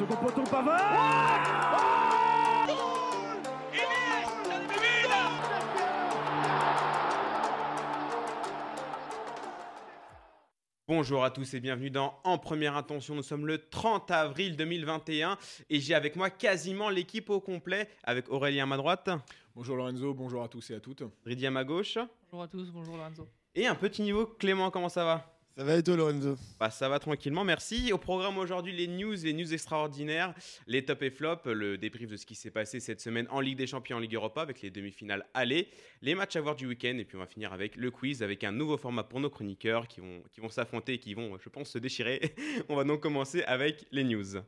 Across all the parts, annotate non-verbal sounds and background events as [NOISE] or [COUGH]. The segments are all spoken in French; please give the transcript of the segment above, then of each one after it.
Second poteau Pavard Bonjour à tous et bienvenue dans En Première Intention. Nous sommes le 30 avril 2021 et j'ai avec moi quasiment l'équipe au complet avec Aurélien à ma droite, Bonjour Lorenzo, bonjour à tous et à toutes. Ridia à ma gauche Bonjour à tous, bonjour Lorenzo. et un petit niveau Clément. Comment ça va? Ça va et toi Bah, ça va tranquillement, merci. Au programme aujourd'hui, les news, les news extraordinaires, les top et flop, le débrief de ce qui s'est passé cette semaine en Ligue des Champions, en Ligue Europa, avec les demi-finales aller, les matchs à voir du week-end, et puis on va finir avec le quiz, avec un nouveau format pour nos chroniqueurs qui vont, qui vont s'affronter et qui vont, je pense, se déchirer. [LAUGHS] on va donc commencer avec les news.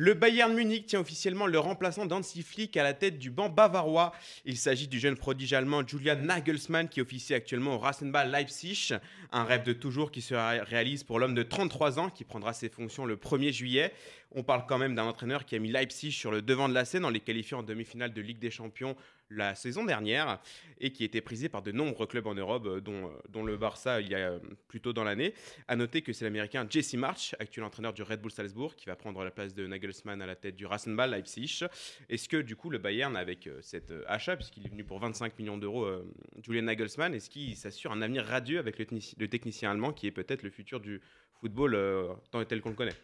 Le Bayern Munich tient officiellement le remplaçant d'Hansi Flick à la tête du banc bavarois. Il s'agit du jeune prodige allemand Julian Nagelsmann qui officie actuellement au Rasenball Leipzig. Un rêve de toujours qui se ré- réalise pour l'homme de 33 ans qui prendra ses fonctions le 1er juillet. On parle quand même d'un entraîneur qui a mis Leipzig sur le devant de la scène en les qualifiant en demi-finale de Ligue des Champions la saison dernière et qui était prisé par de nombreux clubs en Europe, euh, dont, euh, dont le Barça il y a euh, plus tôt dans l'année. À noter que c'est l'américain Jesse March, actuel entraîneur du Red Bull Salzbourg, qui va prendre la place de Nagelsmann à la tête du Rasenball Leipzig. Est-ce que du coup le Bayern, avec cet achat, puisqu'il est venu pour 25 millions d'euros, Julian Nagelsmann, est-ce qu'il s'assure un avenir radieux avec le, technici- le technicien allemand qui est peut-être le futur du football tant- tel qu'on le connaît?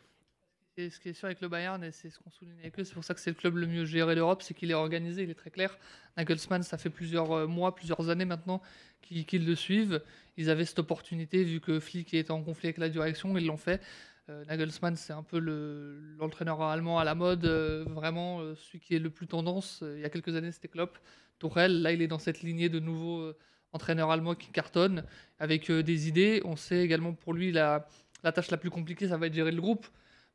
Ce qui est sûr avec le Bayern, et c'est ce qu'on souligne avec eux, c'est pour ça que c'est le club le mieux géré d'Europe, c'est qu'il est organisé, il est très clair. Nagelsmann, ça fait plusieurs euh, mois, plusieurs années maintenant qu'ils le suivent. Ils avaient cette opportunité, vu que Flick était en conflit avec la direction, ils l'ont fait. Euh, Nagelsmann, c'est un peu le- l'entraîneur allemand à la mode, euh, vraiment celui qui est le plus tendance. Il y a quelques années, c'était Klopp. Tourelle, là, il est dans cette lignée de nouveaux entraîneurs allemands qui cartonnent, avec des idées. On sait également pour lui, la, la tâche la plus compliquée, ça va être gérer le groupe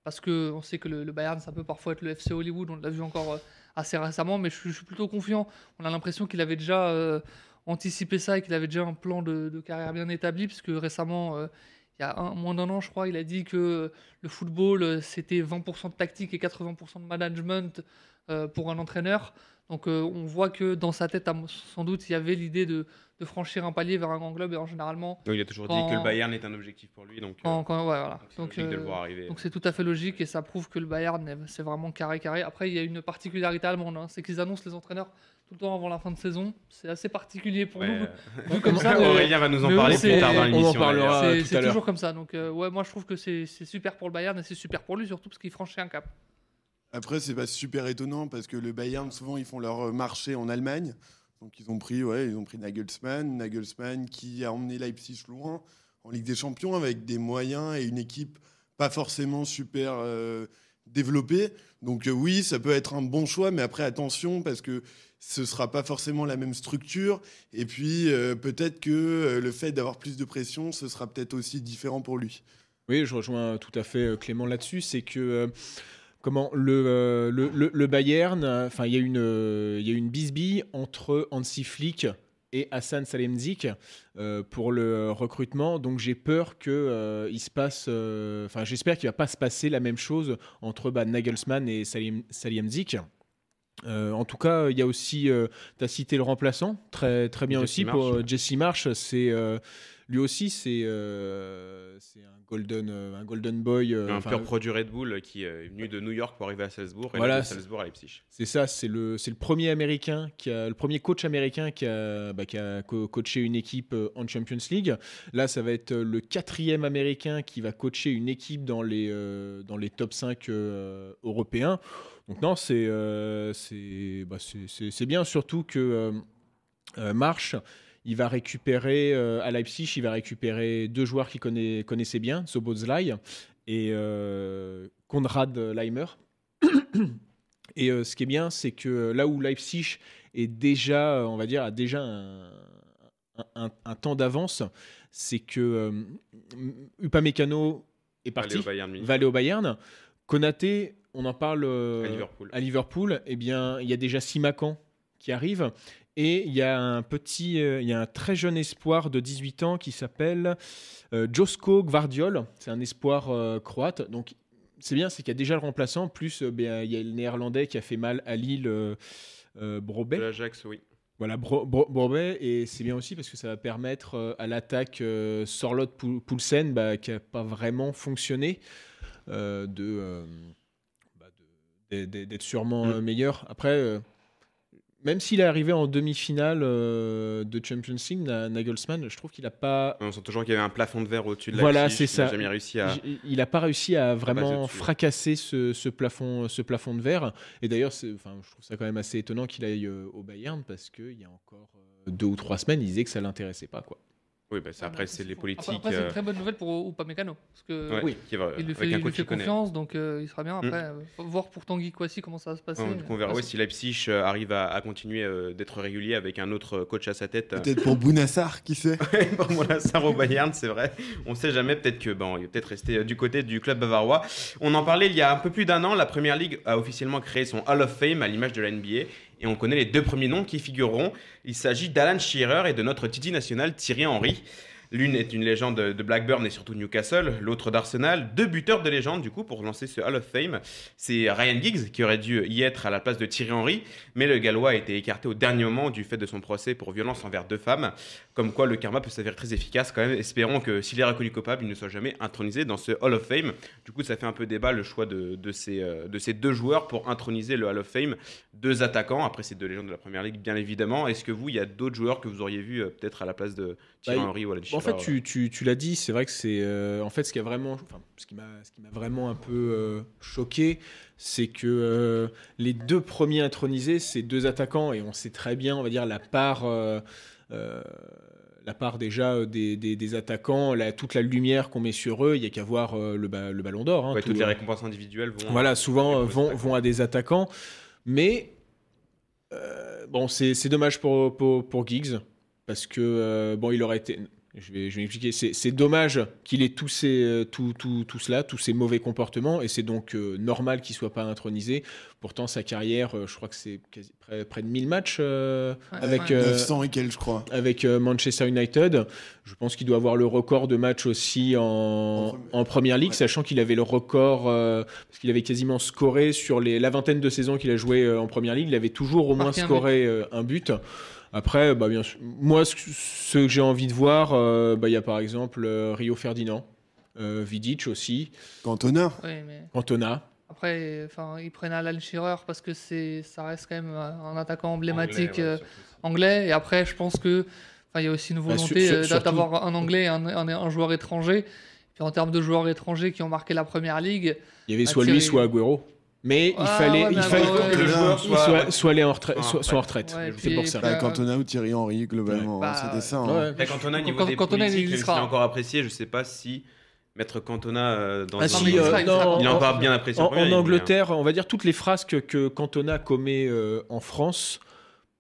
parce que on sait que le, Bayern, ça peut parfois être le FC Hollywood, on l'a vu encore euh, assez récemment, mais je, suis- plutôt confiant. On a l'impression qu'il avait déjà euh, anticipé ça et qu'il avait déjà un plan de, carrière bien établi, puisque récemment, euh, il y a un, moins d'un an, je crois, il a dit que le football, c'était 20% de tactique et 80% de management pour un entraîneur. Donc euh, on voit que dans sa tête, sans doute, il y avait l'idée de, de franchir un palier vers un grand club, et en généralement, Donc, Il a toujours Quand- dit que le Bayern est un objectif pour lui, donc euh, quand, quand- ouais, voilà. donc c'est euh, donc c'est tout à fait logique et ça prouve que le Bayern est- c'est vraiment carré carré. Après il y a une particularité allemande, hein, c'est qu'ils annoncent les entraîneurs tout le temps avant la fin de saison. C'est assez particulier pour Ouais, nous. [LAUGHS] Vu comme ça, mais- Aurélien va nous en parler plus tard dans c'est- l'émission. on en parlera. d'ailleurs. tout C'est toujours comme ça. Donc euh, ouais, moi je trouve que c'est super pour le Bayern et c'est super pour lui surtout parce qu'il franchit un cap. Après, c'est pas super étonnant parce que le Bayern, souvent, ils font leur euh, marché en Allemagne. Donc, ils ont pris, ouais, ils ont pris Nagelsmann. Nagelsmann qui a emmené Leipzig loin en Ligue des Champions avec des moyens et une équipe pas forcément super euh, développée. Donc, euh, oui, ça peut être un bon choix, mais après, attention parce que ce sera pas forcément la même structure. Et puis, peut-être que le fait d'avoir plus de pression, ce sera peut-être aussi différent pour lui. Oui, je rejoins tout à fait Clément là-dessus. C'est que comment le, euh, le, le- le Bayern, euh, enfin il y a une euh, il y a une bisbille entre Hansi Flick et Hassan Salihamidzic euh, pour le recrutement. Donc j'ai peur que euh, il se passe, euh, enfin j'espère qu'il va pas se passer la même chose entre bah, Nagelsmann et Salim-. Euh, en tout cas, il y a aussi, tu as cité le remplaçant, très, très bien Jesse aussi pour euh. Jesse Marsh. C'est euh, lui aussi, c'est euh, un golden, euh, un golden boy. euh, un pur produit Red Bull qui est venu de New York pour arriver à Salzbourg et Voilà, là, de Salzbourg à Leipzig. c'est ça, c'est le, premier américain qui a, le premier coach américain qui a, bah, qui a co- coaché une équipe en Champions League. Là, ça va être le quatrième américain qui va coacher une équipe dans les, euh, dans les top 5 euh, européens. Donc non, c'est, bah, bien, surtout que Marsh, il va récupérer euh, à Leipzig, il va récupérer deux joueurs qu'il connaît, connaissait bien, Sobozlai et euh, Konrad Leimer. Et euh, ce qui est bien, c'est que là où Leipzig est déjà, on va dire, a déjà un, un- un- un temps d'avance, c'est que euh, Upamecano est Aller parti, au Bayern va aller au Bayern. Konaté, on en parle euh, À Liverpool. à Liverpool, eh bien, il y a déjà Simakan qui arrive. Et il y a un petit, euh, il y a un très jeune espoir de 18 ans qui s'appelle euh, Josko Gvardiol. C'est un espoir euh, croate. Donc c'est bien, c'est qu'il y a déjà le remplaçant. Plus ben, il y a le néerlandais qui a fait mal à Lille, euh, De Brobet. l'Ajax, oui. Voilà, Bro- Bro- Bourbet, et c'est bien aussi parce que ça va permettre euh, à l'attaque euh, Sorloth-Poulsen, bah, qui n'a pas vraiment fonctionné, euh, de, bah, d'être- sûrement Mm. meilleur. Après, même s'il est arrivé en demi-finale euh, de Champions League, Na- Nagelsmann, je trouve qu'il n'a pas On sent toujours qu'il y avait un plafond de verre au-dessus de la Voilà, c'est il n'a ça. jamais réussi à. J- Il n'a pas réussi à vraiment fracasser ce, ce plafond, ce plafond de verre. Et d'ailleurs, enfin, je trouve ça quand même assez étonnant qu'il aille euh, au Bayern parce qu'il y a encore euh, deux ou trois semaines, il disait que ça l'intéressait pas. Quoi. Oui, bah, c'est- après, c'est les politiques. Après, après, c'est euh, une très bonne nouvelle pour Upamecano. Parce que ouais, Oui. qui va- il lui avec fait, il lui fait confiance, donc euh, il sera bien. Mm. Après, euh, faut voir pour Tanguy Kouassi comment ça va se passer. Ouais, donc on verra ouais, si Leipzig euh, arrive à, à continuer euh, d'être régulier avec un autre coach à sa tête. euh, Peut-être pour Bounassar, qui sait [LAUGHS] pour Monasar au Bayern, c'est vrai. On sait jamais, peut-être que bon, il va peut-être rester euh, du côté du club bavarois. On en parlait il y a un peu plus d'un an, la Première Ligue a officiellement créé son Hall of Fame à l'image de la NBA et on connaît les deux premiers noms qui figureront. Il s'agit d'Alan Shearer et de notre Titi national Thierry Henry. L'une est une légende de Blackburn et surtout Newcastle, l'autre d'Arsenal. Deux buteurs de légende, du coup, pour lancer ce Hall of Fame. C'est Ryan Giggs qui aurait dû y être à la place de Thierry Henry, mais le Gallois a été écarté au dernier moment du fait de son procès pour violence envers deux femmes. Comme quoi, le karma peut s'avérer très efficace quand même. Espérons que s'il est reconnu coupable, il ne soit jamais intronisé dans ce Hall of Fame. Du coup, ça fait un peu débat le choix de, de ces, euh, de ces deux joueurs pour introniser le Hall of Fame. Deux attaquants, après ces deux légendes de la Première Ligue, bien évidemment. Est-ce que vous, il y a d'autres joueurs que vous auriez vu euh, peut-être à la place de Thierry Bah, Henry ou Alan en fait, tu, tu- tu l'as dit, c'est vrai que c'est euh, en fait ce qui a vraiment, enfin, ce qui m'a, vraiment un peu euh, choqué, c'est que euh, les deux premiers intronisés, c'est deux attaquants et on sait très bien, on va dire la part. la part déjà des, des- des attaquants, la- toute la lumière qu'on met sur eux, il n'y a qu'à voir le, ba- le ballon d'or. hein, Ouais, tout- toutes les récompenses individuelles vont. voilà, souvent vont, à des attaquants. Mais euh, bon, c'est c'est dommage pour, pour, pour Giggs parce que euh, bon, il aurait été. Je vais, je vais expliquer. C'est dommage qu'il ait tous, ces, euh, tout, tout, tout cela, tous ces mauvais comportements, et c'est donc euh, normal qu'il soit pas intronisé. Pourtant, sa carrière, euh, je crois que c'est près, près de 1000 matchs euh, Ouais, avec, ouais. euh, 900 et quelques, je crois. avec euh, Manchester United. Je pense qu'il doit avoir le record de matchs aussi en, En en première ligue, ouais. sachant qu'il avait le record, euh, parce qu'il avait quasiment scoré sur les, la vingtaine de saisons qu'il a joué euh, en première ligue, il avait toujours au moins Marqué un scoré euh, un but. Après, bah, bien sûr, moi, ce, que j'ai envie de voir, euh, bah, il y a par exemple euh, Rio Ferdinand, euh, Vidic aussi, Cantona. Oui, mais Cantona. après, enfin, ils prennent Alan Shearer parce que c'est, ça reste quand même un attaquant emblématique Anglais, ouais, euh. Et après, je pense que, enfin, il y a aussi une Bah, volonté sur- d'avoir un anglais et un, un- un joueur étranger. Puis en termes de joueurs étrangers qui ont marqué la première ligue, Il y avait Ah, soit lui, soit Agüero. Mais il Ah, fallait, ouais, il fallait que le joueur Soit- soit, soit allé en retraite. soit en Soit, en retraite. Ouais, C'est pour ça. Bah, Euh, Cantona ou Thierry Henry, globalement. Bah, C'était ça. Hein. Cantona, niveau Quand- des il politiques, est encore apprécié, je sais pas si mettre Cantona euh, dans Ah, un- si, il euh, il sera non, il est en- encore bien apprécié. En, Angleterre, on va dire toutes les frasques que Cantona commet euh, en France,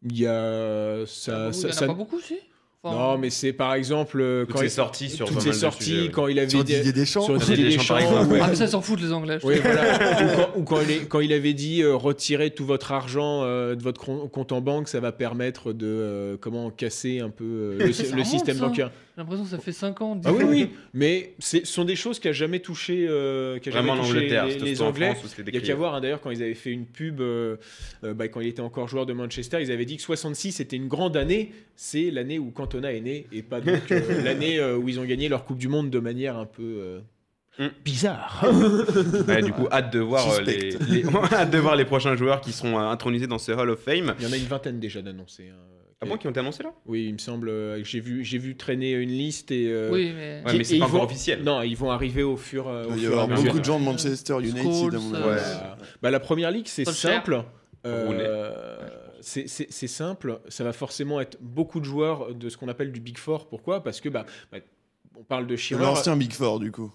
il y a ça. il ça- n'y en a ça- pas beaucoup, si. Enfin, non, mais c'est par exemple euh, Toutes quand ses il- sorties sur toutes ses sorties sujets, quand il avait Sur dit- Didier Deschamps. sur Didier Deschamps, par exemple. ouais. Ah, mais ça, s'en foutent, les Anglais. Oui, voilà. ou, quand, ou quand il est- quand il avait dit euh, retirez tout votre argent euh, de votre compte en banque, ça va permettre de euh, comment casser un peu euh, le, système bancaire. J'ai l'impression que ça fait 5 ans. 10 Ah oui, oui, mais ce sont des choses qui a jamais touché, euh, qui a Vraiment jamais touché les, les Anglais. Il y a qu'à voir, hein, d'ailleurs, quand ils avaient fait une pub, euh, euh, bah, quand il était encore joueur de Manchester, ils avaient dit que 66 était une grande année. C'est l'année où Cantona est né et pas donc euh, [LAUGHS] l'année euh, où ils ont gagné leur Coupe du Monde de manière un peu euh, Mm. bizarre. [LAUGHS] Ouais, du coup, [LAUGHS] hâte de voir euh, les, hâte de voir les prochains joueurs qui seront euh, intronisés dans ce Hall of Fame. Il y en a une vingtaine déjà d'annoncés. hein. Ah bon, qui ont été annoncés là? Oui, il me semble. euh, J'ai vu, j'ai vu traîner une liste et. euh, Oui, mais. Ouais, qui- mais c'est et pas ils encore vont- officiel. Non, ils vont arriver au fur, euh, au Il va y fur et à avoir mesure. beaucoup de gens de Manchester United. Scholes, à mon avis. euh, Ouais. Bah, la première ligue, c'est Solskjaer. simple. Euh, c'est c'est- c'est simple. Ça va forcément être beaucoup de joueurs de ce qu'on appelle du Big Four. Pourquoi? Parce que bah, bah, on parle de C'est Shearer. L'ancien Big Four, du coup.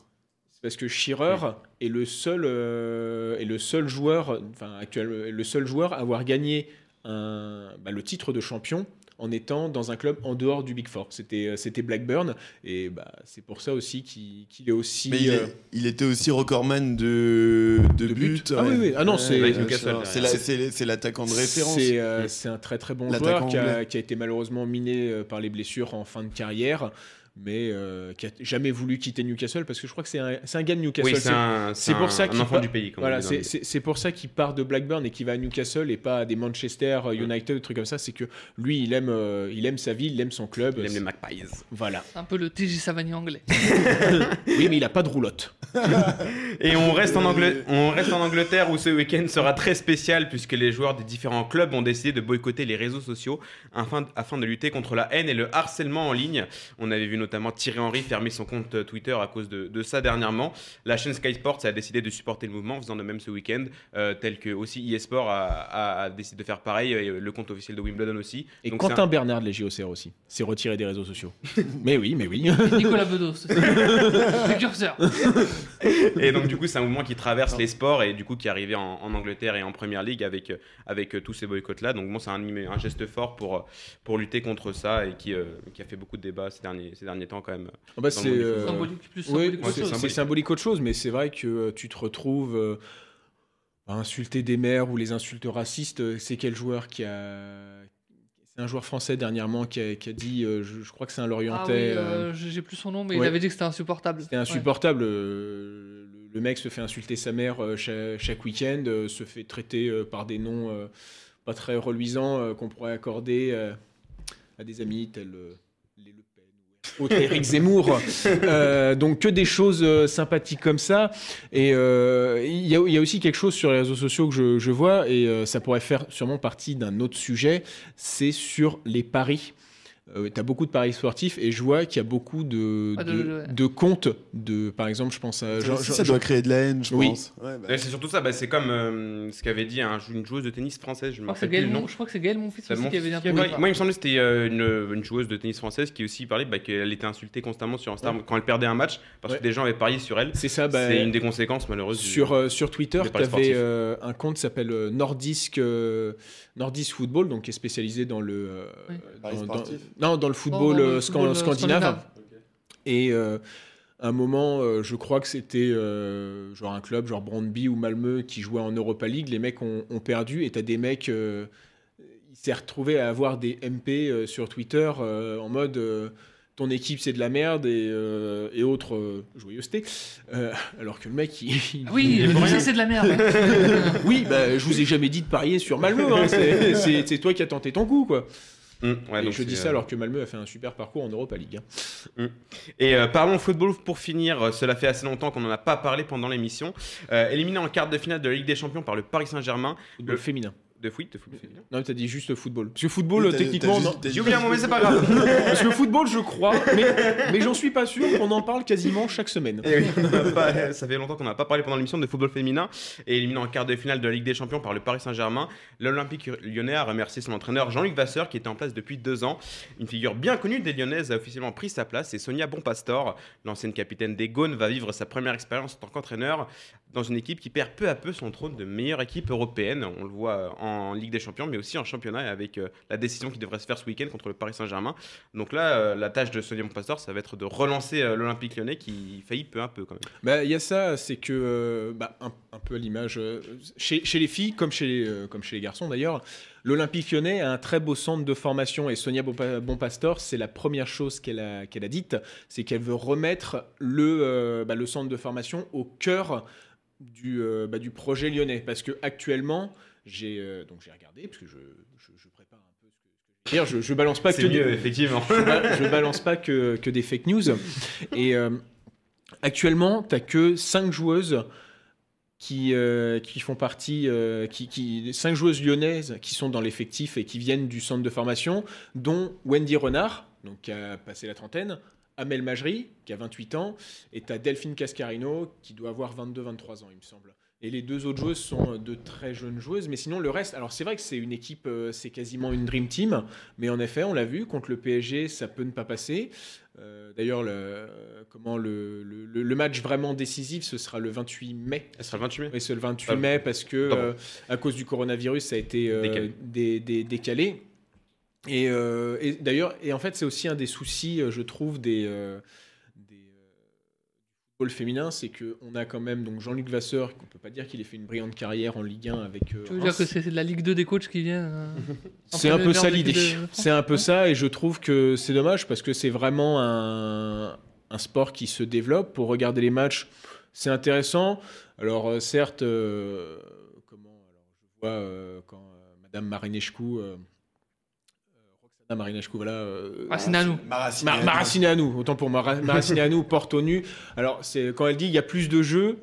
C'est parce que Shearer est le seul euh, est le seul joueur, enfin actuel, le seul joueur à avoir gagné un, bah, le titre de champion en étant dans un club en dehors du Big Four. C'était euh, c'était Blackburn et bah, c'est pour ça aussi qu'il qu'il est aussi. Mais il, est- euh, il était aussi recordman de, de, De buts. buts. Ah oui, oui. Ah non, c'est- sûr. C'est la- c'est c'est l'attaquant de référence. C'est euh, c'est un très très bon L'attaquant joueur qui a, anglais. qui a été malheureusement miné euh, par les blessures en fin de carrière. Mais euh, qui a jamais voulu quitter Newcastle parce que je crois que c'est un, un gars de Newcastle. Oui, c'est un, c'est pour ça un qu'il enfant du pays. comme Voilà, c'est, pour ça qu'il part de Blackburn et qu'il va à Newcastle et pas à des Manchester euh, United, des trucs comme ça. C'est que lui, il aime, euh, il aime sa ville, il aime son club. Il aime les Magpies. Voilà. C'est un peu le TJ Savani anglais. [LAUGHS] Oui, mais il a pas de roulotte. [LAUGHS] Et on reste, en Angle- on reste en Angleterre où ce week-end sera très spécial puisque les joueurs des différents clubs ont décidé de boycotter les réseaux sociaux afin, afin de lutter contre la haine et le harcèlement en ligne. On avait vu notamment Thierry Henry fermer son compte Twitter à cause de, de ça dernièrement. La chaîne Sky Sports a décidé de supporter le mouvement en faisant de même ce week-end, euh, tel que aussi eSport a, a- a décidé de faire pareil, et le compte officiel de Wimbledon aussi. Et Donc Quentin Bernard de la JOCR aussi. C'est retiré des réseaux sociaux. [LAUGHS] mais oui, mais oui. Et Nicolas Bedos. c'est [LAUGHS] ça. Précurseur. Et donc du coup c'est un mouvement qui traverse les sports et du coup qui est arrivé en, en Angleterre et en Première Ligue avec, euh, avec euh, tous ces boycotts là. Donc bon c'est un, un geste fort pour, euh, pour lutter contre ça et qui, euh, qui a fait beaucoup de débats ces derniers, ces derniers temps quand même. Ah bah, c'est, euh. Symbolique, plus Oui, symbolique ouais, qu'autre c'est chose. c'est symbolique. symbolique autre chose, mais c'est vrai que euh, tu te retrouves euh, à insulter des maires ou les insultes racistes. euh, C'est quel joueur qui a. C'est un joueur français dernièrement qui a, qui a dit, euh, je, je crois que c'est un Ah oui, Lorientais. euh, euh, j'ai plus son nom, mais ouais. il avait dit que c'était insupportable. C'était insupportable. Le, le mec se fait insulter sa mère euh, chaque, chaque week-end, euh, se fait traiter euh, par des noms euh, pas très reluisants euh, qu'on pourrait accorder euh, à des amis tels euh, les Le Autres Éric Zemmour. [LAUGHS] Euh, donc que des choses euh, sympathiques comme ça. Et euh, il y, a- il y a aussi quelque chose sur les réseaux sociaux que je, je vois, et ça pourrait faire sûrement partie d'un autre sujet, c'est sur les paris. Tu as beaucoup de paris sportifs et je vois qu'il y a beaucoup de, Ah, de- de, ouais. de comptes. De, par exemple, je pense à. Ça genre- ça doit créer de la haine, je Oui. pense. Ouais, bah, Ouais, c'est surtout ça, bah, c'est comme euh, ce qu'avait dit un- une joueuse de tennis française, je Je me crois que c'est rappelle plus le nom. Je crois que c'est Gaël Monfils C'est aussi mon qui avait dit un truc Moi, il me semblait que c'était euh, une, une joueuse de tennis française qui aussi parlait bah, qu'elle était insultée constamment sur Instagram quand elle perdait un match parce Ouais. que des gens avaient parié sur elle. C'est ça, bah, c'est une des conséquences malheureuses. du- Sur, euh, sur Twitter, tu avais un compte qui s'appelle euh, Nordisk, euh, Nordisk Football, donc qui est spécialisé dans le, euh. Paris sportif. Non, dans le football, dans le euh, football, euh, scandinave. scandinave. Et euh, à un moment, euh, je crois que c'était euh, genre un club, genre Brandby ou Malmö, qui jouait en Europa League. Les mecs ont, ont perdu et tu as des mecs. euh, il s'est retrouvé à avoir des MP euh, sur Twitter euh, en mode. euh, ton équipe c'est de la merde et, euh, et autres euh, joyeusetés. Euh, alors que le mec, il, il- Oui, il- c'est de la merde. [LAUGHS] oui, bah, je vous ai jamais dit de parier sur Malmö. hein. C'est toi qui as tenté ton coup, quoi. Ouais, et donc je dis ça euh, alors que Malmö a fait un super parcours en Europa League. hein. Et euh, parlons football pour finir. Euh, Cela fait assez longtemps qu'on n'en a pas parlé pendant l'émission. Euh, éliminé en quart de finale de la Ligue des Champions par le Paris Saint-Germain. Football Le- féminin. De foot, de football féminin. Non, t'as dit juste football. Parce que football, Oui, techniquement, J'ai oublié un mot, mais c'est pas grave. [LAUGHS] Parce que football, je crois, mais, mais j'en suis pas sûr qu'on en parle quasiment chaque semaine. Eh oui, on n'a pas- [LAUGHS] ça fait longtemps qu'on n'a pas parlé pendant l'émission de football féminin. Et éliminé en quart de finale de la Ligue des Champions par le Paris Saint-Germain, l'Olympique lyonnais a remercié son entraîneur Jean-Luc Vasseur qui était en place depuis deux ans. Une figure bien connue des Lyonnaises a officiellement pris sa place et Sonia Bonpastor, l'ancienne capitaine des Gaunes, va vivre sa première expérience en tant qu'entraîneur dans une équipe qui perd peu à peu son trône de meilleure équipe européenne. On le voit en Ligue des Champions, mais aussi en championnat avec euh, la décision qui devrait se faire ce week-end contre le Paris Saint-Germain. Donc là, euh, la tâche de Sonia Bonpastor, ça va être de relancer euh, l'Olympique lyonnais qui faillit peu à peu quand même. Bah, il y a ça, c'est que, bah, un, peu à l'image, chez, les filles, comme chez les, comme chez les garçons d'ailleurs, l'Olympique lyonnais a un très beau centre de formation et Sonia Bonpa- Bonpastor, c'est la première chose qu'elle a, qu'elle a dite, c'est qu'elle veut remettre le, bah, le centre de formation au cœur du, euh, bah, du projet lyonnais. Parce que actuellement, j'ai euh, donc j'ai regardé, parce que je, je, je prépare un peu ce que, je dire, je, je balance pas que effectivement. je, ba- je balance pas que, que des fake news. Et euh, actuellement, tu que 5 joueuses qui, qui font partie, qui, qui, 5 joueuses lyonnaises qui sont dans l'effectif et qui viennent du centre de formation, dont Wendy Renard, donc, qui a passé la trentaine, Amel Majri, qui a 28 ans, et tu as Delphine Cascarino, qui doit avoir 22-23 ans, il me semble. Et les deux autres joueuses sont de très jeunes joueuses, mais sinon le reste, alors c'est vrai que c'est une équipe, euh, c'est quasiment une dream team, mais en effet, on l'a vu, contre le PSG, ça peut ne pas passer. Euh, D'ailleurs, le, comment le, le- match vraiment décisif, ce sera le 28 mai. Elle sera le 28 mai. Oui, c'est le 28 Ah, mai parce que euh, à cause du coronavirus, ça a été euh, Décalé. dé- dé- décalé. Et, euh, et d'ailleurs, et en fait, c'est aussi un des soucis, euh, je trouve, des, euh, des, euh, football féminin, c'est qu'on a quand même donc Jean-Luc Vasseur, qu'on peut pas dire qu'il ait fait une brillante carrière en Ligue 1 avec. euh, Tu veux Reims. dire que c'est de la Ligue 2 des coachs qui viennent euh, [LAUGHS] C'est un peu ça l'idée. C'est un peu Ouais. ça, et je trouve que c'est dommage parce que c'est vraiment un, un sport qui se développe. Pour regarder les matchs, c'est intéressant. Alors certes, euh, comment alors je vois euh, quand euh, Madame Marinescu, Marinescu, voilà. euh. Maracineanu. Ma- Maracineanu, autant pour Mara- Maracineanu, porte au nu. Alors, c'est quand elle dit il y a plus de jeux.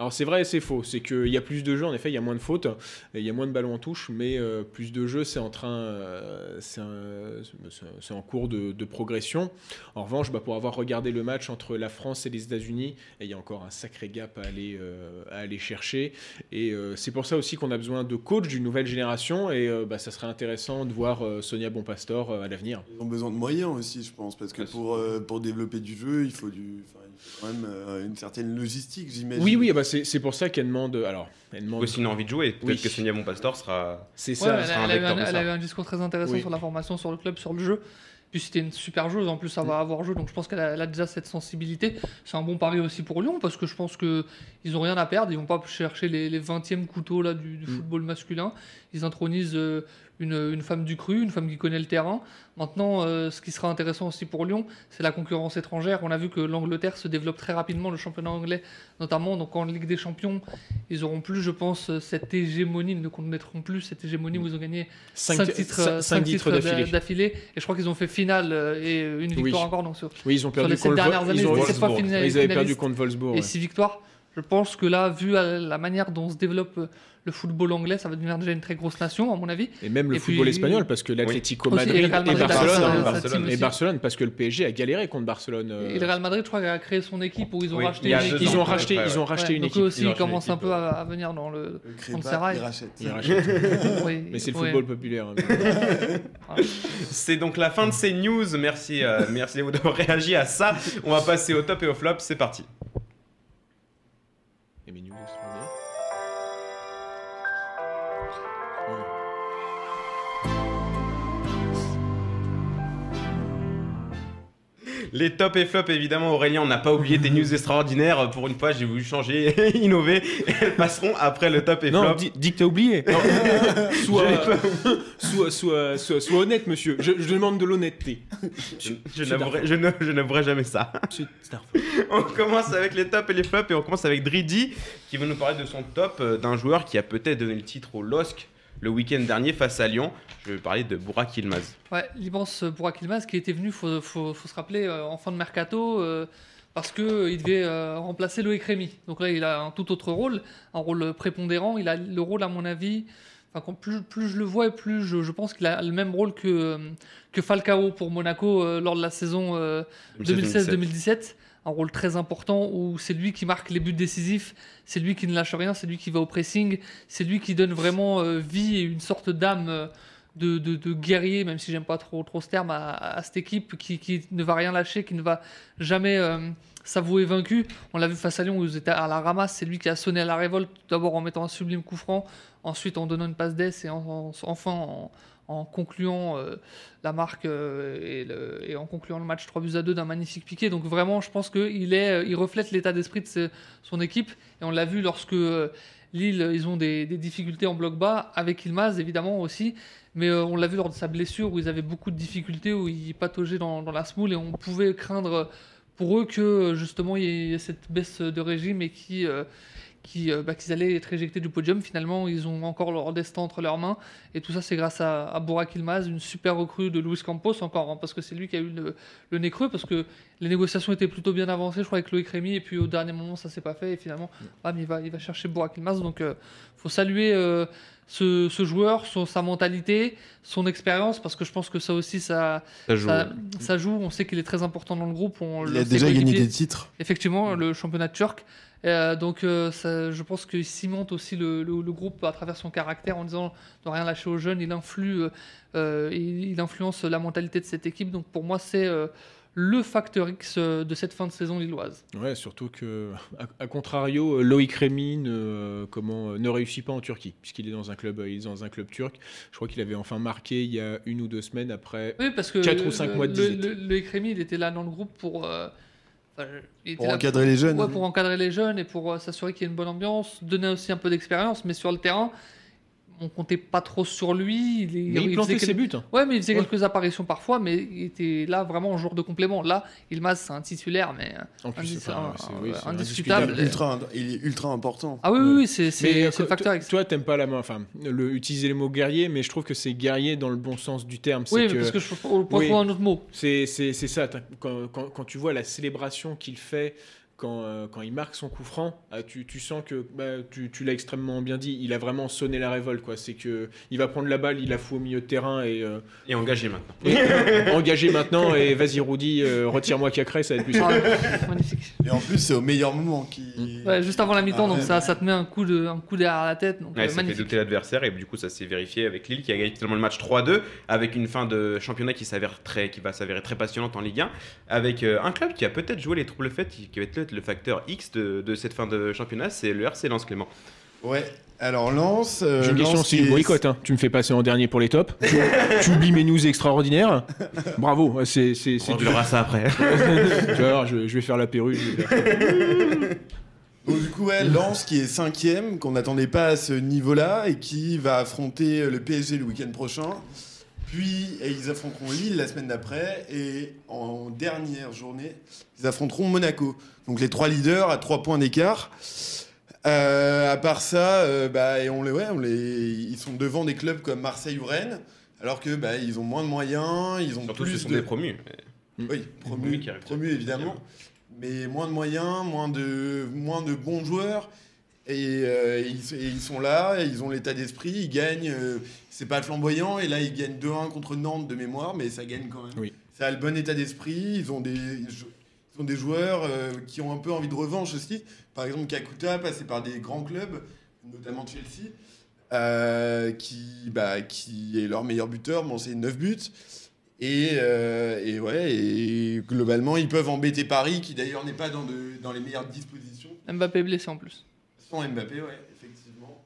Alors c'est vrai et c'est faux, c'est qu'il y a plus de jeux, en effet il y a moins de fautes, il y a moins de ballons en touche, mais euh, plus de jeux c'est en train, euh, c'est en cours de, de progression. En revanche, bah, pour avoir regardé le match entre la France et les États-Unis, il y a encore un sacré gap à aller, euh, à aller chercher, et c'est pour ça aussi qu'on a besoin de coachs d'une nouvelle génération, et bah, ça serait intéressant de voir Sonia Bonpastor à l'avenir. Ils ont besoin de moyens aussi, je pense, parce que pour, pour développer du jeu, il faut, du, enfin, quand même euh, une certaine logistique, j'imagine. Oui, oui, bah c'est pour ça qu'elle demande. Alors, elle demande. Aussi une envie de jouer. Peut-être Oui. que Sonia Bonpastor sera. C'est Ouais, ça. elle, sera un elle a eu vecteur un, de elle ça. a eu un discours très intéressant Oui. sur la formation, sur le club, sur le jeu. Puis c'était une super joueuse, en plus ça va avoir jeu, donc je pense qu'elle a, déjà cette sensibilité. C'est un bon pari aussi pour Lyon, parce que je pense qu'ils n'ont rien à perdre, ils vont pas chercher les, les 20e couteaux là, du, du Mm. football masculin. Ils intronisent euh, une, une femme du cru, une femme qui connaît le terrain. Maintenant, euh, ce qui sera intéressant aussi pour Lyon, c'est la concurrence étrangère. On a vu que l'Angleterre se développe très rapidement, le championnat anglais notamment. Donc en Ligue des Champions, ils auront plus, je pense, cette hégémonie, ils ne connaîtront plus cette hégémonie où ils ont gagné 5 titres, cinq- euh, titres d'a- d'affilée. Et je crois qu'ils ont fait finale euh, et une victoire Oui. encore. Donc sur, Oui, ils ont perdu les contre dernières Vol- années, ils, ont- avaient perdu contre Wolfsburg. Et ouais. 6 victoires. Je pense que là, vu la manière dont se développe euh, le football anglais, ça va devenir déjà une très grosse nation, à mon avis. Et même le Et football puis- espagnol, parce que l'Atlético Madrid et Barcelone. et. Barcelone, parce que le PSG a galéré contre Barcelone. euh, Et le Real Madrid, je crois, a créé son équipe où ils ont Oui, racheté il y a une équipe. Ils ont racheté, ils ont racheté Ouais, une donc équipe. eux aussi, Ils commencent un peu à, à venir dans le. Le. Ils rachètent. [LAUGHS] Oui, Mais c'est le football populaire. hein. C'est donc la fin de ces news. Merci, euh, merci à vous d'avoir réagi à ça. On va passer au top et au flop. C'est parti. [LAUGHS] Les top et flop, évidemment, Aurélien, on n'a pas oublié des news extraordinaires. Pour une fois, j'ai voulu changer, [LAUGHS] innover. [LAUGHS] Elles passeront après le top et Non, flop. dis, dis que t'as oublié. Non. sois, sois, sois, sois- sois honnête, monsieur. Je, je demande de l'honnêteté. Je, je je n'avouerai jamais ça. On commence avec les tops et les flops et on commence avec Dridi qui va nous parler de son top euh, d'un joueur qui a peut-être donné le titre au LOSC le week-end dernier face à Lyon. Je vais parler de Bourak Yilmaz. Ouais, l'immense Burak Yilmaz qui était venu, faut, faut, faut se rappeler, euh, en fin de mercato, euh, parce qu'il devait euh, remplacer Loïc Rémy. Donc là, il a un tout autre rôle, un rôle prépondérant. Il a le rôle, à mon avis, enfin, plus, plus je le vois et plus je, je pense qu'il a le même rôle que, euh, que Falcao pour Monaco euh, lors de la saison euh, 2016-2017. Un rôle très important où c'est lui qui marque les buts décisifs, c'est lui qui ne lâche rien, c'est lui qui va au pressing, c'est lui qui donne vraiment euh, vie et une sorte d'âme euh, de, guerrier, même si j'aime pas trop, trop ce terme, à, cette équipe qui, ne va rien lâcher, qui ne va jamais euh, s'avouer vaincu. On l'a vu face à Lyon où ils étaient à la ramasse, c'est lui qui a sonné à la révolte, d'abord en mettant un sublime coup franc, ensuite en donnant une passe d'ess et en- en- enfin en, en concluant euh, la marque euh, et, en concluant le match 3 buts à 2 d'un magnifique piqué. Donc vraiment, je pense qu'il est, euh, il reflète l'état d'esprit de son équipe. Et on l'a vu lorsque Lille, ils ont des, difficultés en bloc bas, avec Ilmaz évidemment aussi. Mais on l'a vu lors de sa blessure où ils avaient beaucoup de difficultés, où ils pataugeaient dans, la smoule et on pouvait craindre pour eux que justement il y ait cette baisse de régime et qui, qui, euh, bah, qu'ils allaient être éjectés du podium. Finalement, ils ont encore leur destin entre leurs mains. Et tout ça, c'est grâce à, à Burak Yilmaz, une super recrue de Luis Campos encore, hein, parce que c'est lui qui a eu le, le nez creux, parce que les négociations étaient plutôt bien avancées, je crois, avec Loïc Rémy, et puis au dernier moment, ça s'est pas fait, et finalement, bam, il, va, il va chercher Burak Yilmaz. Donc, il faut saluer euh, ce, ce joueur, son- sa mentalité, son expérience, parce que je pense que ça aussi, ça, Ça joue. ça, ça joue. On sait qu'il est très important dans le groupe. On Il le a déjà gagné des titres. Effectivement, le championnat turc. Euh, donc, euh, ça- je pense qu'il cimente aussi le, le- le groupe à travers son caractère en disant de rien lâcher aux jeunes. Il influe, euh, euh, il, il influence la mentalité de cette équipe. Donc, pour moi, c'est le facteur X de cette fin de saison lilloise. Ouais, surtout que, à, à contrario, Loïc Rémy ne, comment, ne réussit pas en Turquie, puisqu'il est dans un club, il est dans un club turc. Je crois qu'il avait enfin marqué il y a une ou deux semaines après. Oui, parce que Quatre ou cinq le- mois de le, le Ekremi, il était là dans le groupe pour. Enfin, il était Pour encadrer les jeunes. Ouais, pour encadrer les jeunes et pour euh, s'assurer qu'il y ait une bonne ambiance, donner aussi un peu d'expérience, mais sur le terrain, on comptait pas trop sur lui. Il, Mais il plantait faisait ses buts. Ouais, mais il faisait Ouais. quelques apparitions parfois, mais il était là vraiment en jour de complément. Là, Ilmaz, c'est un titulaire, mais euh, En plus, Indis- un- oui, indiscutable. Il est ultra, il est ultra important. ah oui, oui, c'est euh, c'est le facteur. Toi, t'aimes pas la main, enfin, le, utiliser le mot guerrier, mais je trouve que c'est guerrier dans le bon sens du terme. C'est Oui, que parce que je trouver un autre mot. c'est ça. t'as- Quand, quand- quand tu vois la célébration qu'il fait quand, euh, quand il marque son coup franc, ah, tu, tu sens que bah, tu, tu l'as extrêmement bien dit. Il a vraiment sonné la révolte, quoi. C'est que il va prendre la balle, il la fout au milieu de terrain et, euh, Et engagé maintenant. et, euh, [LAUGHS] engagé maintenant. Et vas-y, Rudy, euh, retire-moi Cacré, ça va être plus simple. Magnifique. Et en plus, c'est au meilleur moment qui. Ouais, juste avant la mi-temps, Ah, donc ça, te met un coup, de, un coup derrière la tête. Donc, Ouais, euh, ça fait douter l'adversaire et du coup ça s'est vérifié avec Lille qui a gagné finalement le match 3-2 avec une fin de championnat qui s'avère très qui va s'avérer très passionnante en Ligue 1 avec euh, un club qui a peut-être joué les troubles faits qui va être peut-être le facteur X de, de cette fin de championnat c'est le RC Lens Clément. Ouais. Alors Lens. euh, J'ai une question du est- boycott. hein. Tu me fais passer en dernier pour les tops. tu, [LAUGHS] tu oublies mes news extraordinaires. Bravo, c'est c'est- c'est On verra ça après. [LAUGHS] Tu vas voir, je, je vais faire la perruque. Donc, du coup, ouais, Lens qui est cinquième, qu'on n'attendait pas à ce niveau-là, et qui va affronter le PSG le week-end prochain. Puis, et ils affronteront Lille la semaine d'après, et en dernière journée, ils affronteront Monaco. Donc les trois leaders à trois points d'écart. Euh, à part ça, euh, bah, et on les, ouais, on les, ils sont devant des clubs comme Marseille ou Rennes, alors que bah, ils ont moins de moyens, ils ont Surtout plus ce sont de... des promus. Oui, promu, Oui, qui arrive. promu évidemment. Mais moins de moyens, moins de, moins de bons joueurs. Et, euh, ils, et ils sont là, et ils ont l'état d'esprit, ils gagnent. euh, c'est pas flamboyant, et là ils gagnent 2-1 contre Nantes de mémoire, mais ça gagne quand même. Oui. Ça a le bon état d'esprit, ils ont des, ils ont des joueurs euh, qui ont un peu envie de revanche aussi. Par exemple, Kakuta, passé par des grands clubs, notamment Chelsea, euh, qui, bah, qui est leur meilleur buteur, bon, c'est 9 buts. Et, euh, et ouais, et globalement, ils peuvent embêter Paris, qui d'ailleurs n'est pas dans, de- dans les meilleures dispositions. Mbappé blessé en plus. Sans Mbappé, ouais, effectivement.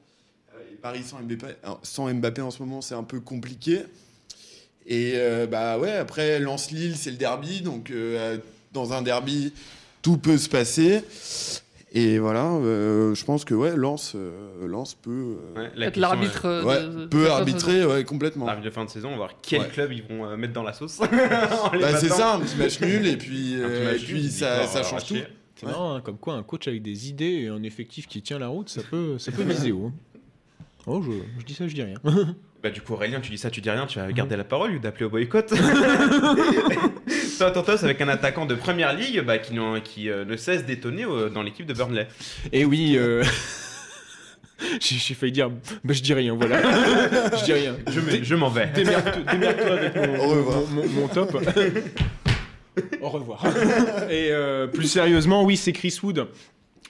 Euh, et Paris sans Mbappé, alors, sans Mbappé en ce moment, c'est un peu compliqué. Et euh, bah ouais, après, Lens-Lille, c'est le derby. Donc, euh, dans un derby, tout peut se passer. Et voilà, euh, je pense que ouais, Lens, euh, Lens peut, euh, Ouais, la Être l'arbitre. euh, euh, ouais, de- de- peut de- arbitrer ouais, complètement. l'arbitre de fin de saison, on va voir quel Ouais. club ils vont euh, mettre dans la sauce. [LAUGHS] Bah, c'est ça, un petit match nul, et puis, euh, et puis ça change tout. C'est Ouais. marrant, hein, comme quoi un coach avec des idées et un effectif qui tient la route, ça peut, ça peut [LAUGHS] viser haut. hein. Oh, je, je dis ça, je dis rien. [LAUGHS] Bah du coup Aurélien, tu dis ça, tu dis rien, tu vas garder la parole au lieu d'appeler au boycott. [LAUGHS] Toi, Tortos, avec un attaquant de première ligue bah, qui, euh, ne cesse d'étonner euh, dans l'équipe de Burnley. Et oui, euh, j'ai failli dire, bah, je dis rien, voilà. je dis rien. Je, me- je m'en vais. Démerde- Démerde-toi avec mon, Au revoir. mon- mon- mon top. Au revoir. [LAUGHS] Et euh, plus sérieusement, oui, c'est Chris Wood.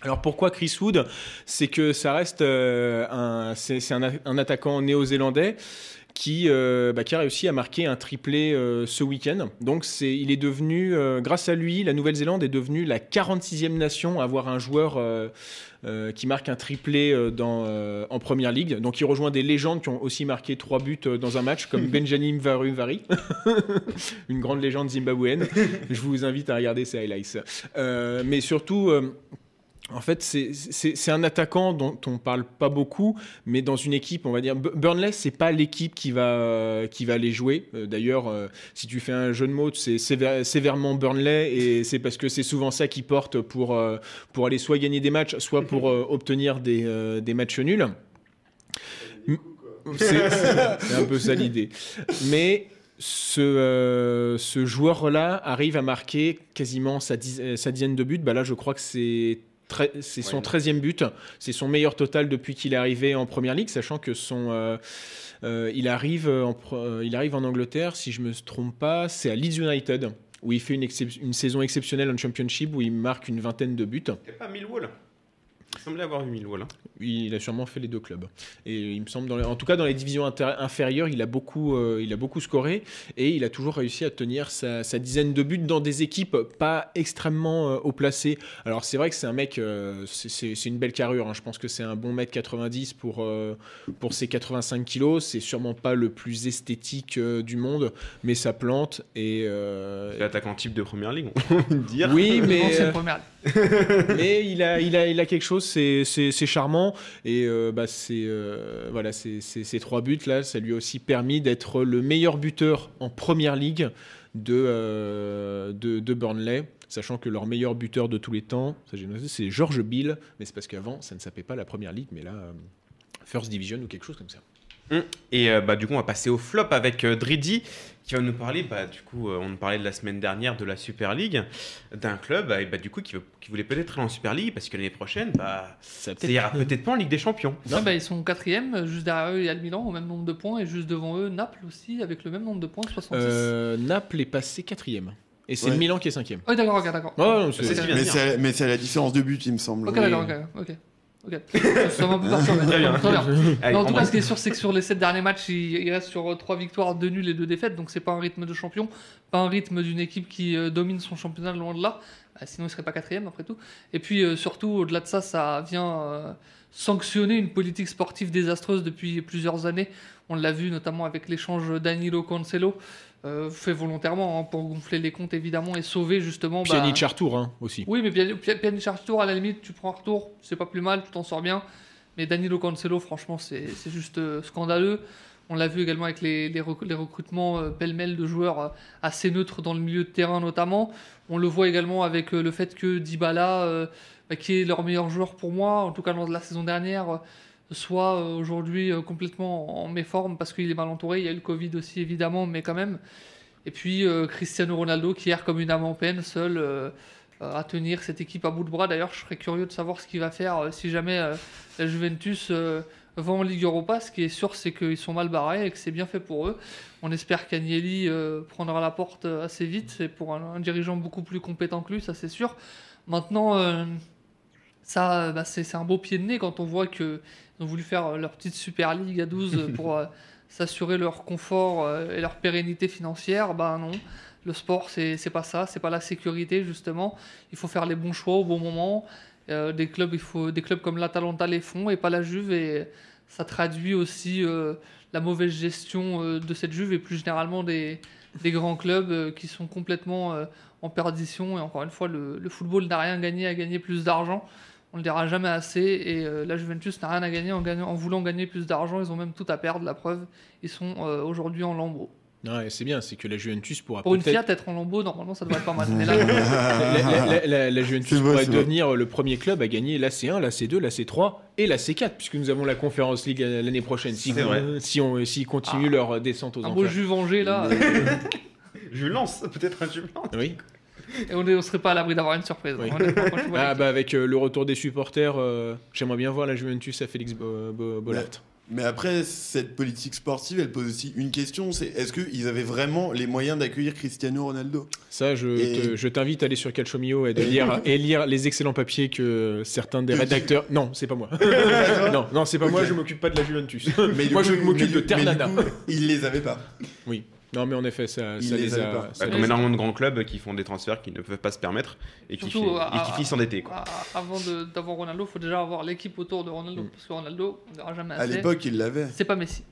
Alors pourquoi Chris Wood? C'est que ça reste euh, un, c'est un attaquant néo-zélandais qui, euh, bah, qui a réussi à marquer un triplé euh, ce week-end. Donc c'est, il est devenu, euh, grâce à lui, la Nouvelle-Zélande est devenue la 46e nation à avoir un joueur qui marque un triplé dans, en première ligue. Donc il rejoint des légendes qui ont aussi marqué trois buts dans un match, comme [LAUGHS] Benjamin Varuvari, [LAUGHS] une grande légende zimbabwéenne. Je vous invite à regarder ses highlights. Mais surtout. En fait, c'est- un attaquant dont on parle pas beaucoup, mais dans une équipe, on va dire, Bu- Burnley, c'est pas l'équipe qui va qui va les jouer. Euh, D'ailleurs, euh, si tu fais un jeu de mots, c'est sévère- sévèrement Burnley, et c'est parce que c'est souvent ça qui porte pour euh, pour aller soit gagner des matchs, soit pour euh, obtenir des, des matchs nuls. C'est un peu ça l'idée. Mais ce, euh, ce joueur-là arrive à marquer quasiment sa, diz- euh, sa dizaine de buts. Bah là, je crois que c'est c'est son Ouais. 13e but. C'est son meilleur total depuis qu'il est arrivé en Première Ligue, sachant que son... euh, euh, il, arrive en, euh, il arrive en Angleterre, si je me trompe pas, c'est à Leeds United, où il fait une, saison exceptionnelle en Championship, où il marque une vingtaine de buts. C'est pas Millwall? Semblait avoir 8000 voilà. Il a sûrement fait les deux clubs. Et il me semble, dans les- en tout cas dans les divisions inférieures, il a, beaucoup, euh, il a beaucoup scoré et il a toujours réussi à tenir sa, sa dizaine de buts dans des équipes pas extrêmement euh, haut placées. Alors c'est vrai que c'est un mec, euh, c'est- une belle carrure. hein. Je pense que c'est un bon mètre 90 pour, euh, pour ses 85 kilos. C'est sûrement pas le plus esthétique euh, du monde, mais ça plante. Et, euh, C'est l'attaquant type de première ligue, on peut [LAUGHS] dire. oui, mais, [LAUGHS] mais il a, quelque chose, c'est, charmant. Et euh, bah, euh, voilà, ces trois buts là, ça lui a aussi permis d'être le meilleur buteur en première ligue de, euh, de, Burnley. Sachant que leur meilleur buteur de tous les temps, c'est George Bill, mais c'est parce qu'avant ça ne s'appelait pas la première ligue, mais là First Division ou quelque chose comme ça. Et euh, bah, du coup, on va passer au flop avec euh, Dridi, qui va nous parler, bah, du coup, euh, on nous parlait de la semaine dernière de la Super League, d'un club, et bah, du coup, qui, veut- qui voulait peut-être aller en Super League, parce que l'année prochaine, bah, Ça a ça ira peut-être pas en Ligue des Champions. Ouais, bah, ils sont quatrième, juste derrière eux il y a le Milan au même nombre de points et juste devant eux Naples aussi avec le même nombre de points, 66. Euh, Naples est passé quatrième. Et c'est Ouais. le Milan qui est cinquième. Oh d'accord, ok, d'accord. Ouais, non, c'est- C'est ce qu'il vient Mais dire. c'est mais c'est à la différence de but, il me semble. Ok, Oui. d'accord, ok, ok. Ok. Ça m'a un peu. Très bien. Très bien. Allez, Non, en tout cas, ce qui est sûr, c'est que sur les 7 derniers matchs, il, reste sur 3 victoires, 2 nuls et 2 défaites. Donc, c'est pas un rythme de champion, pas un rythme d'une équipe qui euh, domine son championnat loin de là. Bah, sinon, il serait pas quatrième après tout. Et puis, euh, surtout, au-delà de ça, ça vient euh, sanctionner une politique sportive désastreuse depuis plusieurs années. On l'a vu notamment avec l'échange Danilo Cancelo, euh, fait volontairement hein, pour gonfler les comptes évidemment et sauver justement. bah, Pjanic Arthur hein, aussi. oui, mais Pjanic Arthur, à la limite, tu prends un retour, c'est pas plus mal, tu t'en sors bien. Mais Danilo Cancelo, franchement, c'est juste euh, scandaleux. On l'a vu également avec les, les, rec- les recrutements euh, pêle-mêle de joueurs assez neutres dans le milieu de terrain notamment. On le voit également avec le fait que Dybala, bah, qui est leur meilleur joueur pour moi, en tout cas lors de la saison dernière, soit euh, aujourd'hui euh, complètement en méforme parce qu'il est mal entouré. Il y a eu le Covid aussi évidemment, mais quand même. Et puis euh, Cristiano Ronaldo qui erre comme une âme en peine, seul à tenir cette équipe à bout de bras. D'ailleurs, je serais curieux de savoir ce qu'il va faire si jamais la Juventus va en Ligue Europa. Ce qui est sûr, c'est qu'ils sont mal barrés et que c'est bien fait pour eux. On espère qu'Agnelli prendra la porte assez vite. C'est pour un, dirigeant beaucoup plus compétent que lui, ça c'est sûr. Maintenant, ça, bah, c'est un beau pied de nez quand on voit ont voulu faire euh, leur petite Super League à 12 [LAUGHS] pour euh, s'assurer leur confort euh, et leur pérennité financière. Bah non, le sport, c'est c'est pas ça, c'est pas la sécurité justement. Il faut faire les bons choix au bon moment. Euh, des clubs, il faut des clubs comme l'Atalanta les font et pas la Juve et ça traduit aussi la mauvaise gestion de cette Juve et plus généralement des, des grands clubs qui sont complètement en perdition et encore une fois le, le football n'a rien gagné à gagner plus d'argent. On le dira jamais assez et euh, la Juventus n'a rien à gagner en, gagnant- en voulant gagner plus d'argent. Ils ont même tout à perdre. La preuve, ils sont euh, aujourd'hui en lambeaux. Ouais, c'est bien, c'est que la Juventus pourra Pour une. Fiat, être en lambeaux, normalement, ça devrait être pas mal. [LAUGHS] Mais là, La, la- la- la- la Juventus vrai, pourrait vrai. devenir le premier club à gagner la C1, la C2, la C3 et la C4, puisque nous avons la Conférence League l'année prochaine. Si, vrai. si on s'ils continuent Ah. leur descente aux un beau enfers. jus vengé là, [LAUGHS] Je lance, peut-être un lance. Oui. Et on ne serait pas à l'abri d'avoir une surprise. Oui. [LAUGHS] Ah bah avec euh, le retour des supporters, euh, j'aimerais bien voir la Juventus à Félix Bo- Bo- Bollard. Mais après, cette politique sportive, elle pose aussi une question c'est est-ce qu'ils avaient vraiment les moyens d'accueillir Cristiano Ronaldo? Ça, je, Et- t'invite à aller sur Calciomio et de lire et lire les excellents papiers que certains des rédacteurs. Non, c'est pas moi. [LAUGHS] non, non, c'est pas moi. Je m'occupe pas de la Juventus. Mais moi, coup, je m'occupe de Ternana. Ils les avaient pas. Non, mais en effet, ça, ça les les, avaient a. pas. ça Bah, les comme a- énormément de grands clubs qui font des transferts qu'ils ne peuvent pas se permettre et qui, Surtout, fait- à- et qui finissent. Quoi. À- Avant d'avoir Ronaldo, il faut déjà avoir l'équipe autour de Ronaldo. Mm. Parce que Ronaldo, on ne verra jamais À assez. l'époque, ils l'avaient. C'est pas Messi.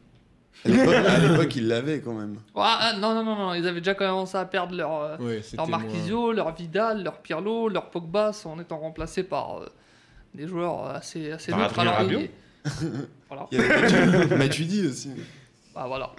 À l'époque- À ils l'avaient quand même. Ah, non, non, non, non, ils avaient déjà commencé à perdre leur, euh, Ouais, leur moins- Marquisio, leur Vidal, leur Pirlo, leur Pogba, en étant remplacés par euh, des joueurs assez, assez Par neutres. Alors, [LAUGHS] il- voilà. Il y avait Matuidi aussi. Bah voilà. [LAUGHS]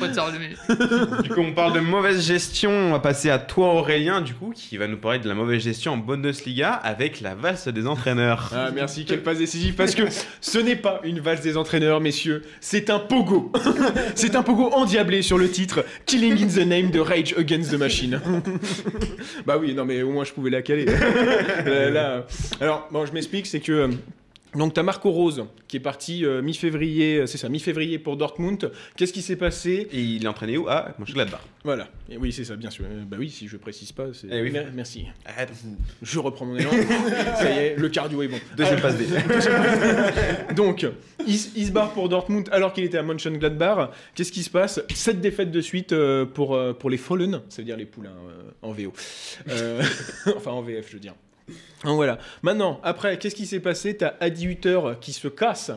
Faut. Du coup, on parle de mauvaise gestion. On va passer à toi, Aurélien, du coup, qui va nous parler de la mauvaise gestion en Bundesliga avec la valse des entraîneurs. Ah, merci, quelle passe décisive, parce que ce n'est pas une valse des entraîneurs, messieurs, c'est un pogo. [LAUGHS] c'est un pogo endiablé sur le titre Killing in the Name de Rage Against the Machine. [LAUGHS] bah oui, non, mais au moins je pouvais la caler. Là, là, alors, bon, je m'explique, c'est que. Donc tu as Marco Rose qui est parti euh, mi-février, euh, c'est ça, mi-février pour Dortmund. Qu'est-ce qui s'est passé? Et il est entraîné où? Ah, Mönchengladbach. Voilà. Et oui, c'est ça, bien sûr. Euh, bah oui, si je précise pas, c'est. Eh oui. Mer- Merci. Arrête. Je reprends mon élan. [LAUGHS] ça y est, le cardio est bon. Deuxième passe D. [LAUGHS] Donc, il, il se barre pour Dortmund alors qu'il était à Mönchengladbach. Qu'est-ce qui se passe? Sept défaites de suite euh, pour, pour les Fallen, ça veut dire les poulains en VO. [LAUGHS] Enfin, en VF, je veux dire. Voilà. Maintenant, après, qu'est-ce qui s'est passé? T'as Adi Hutter qui se casse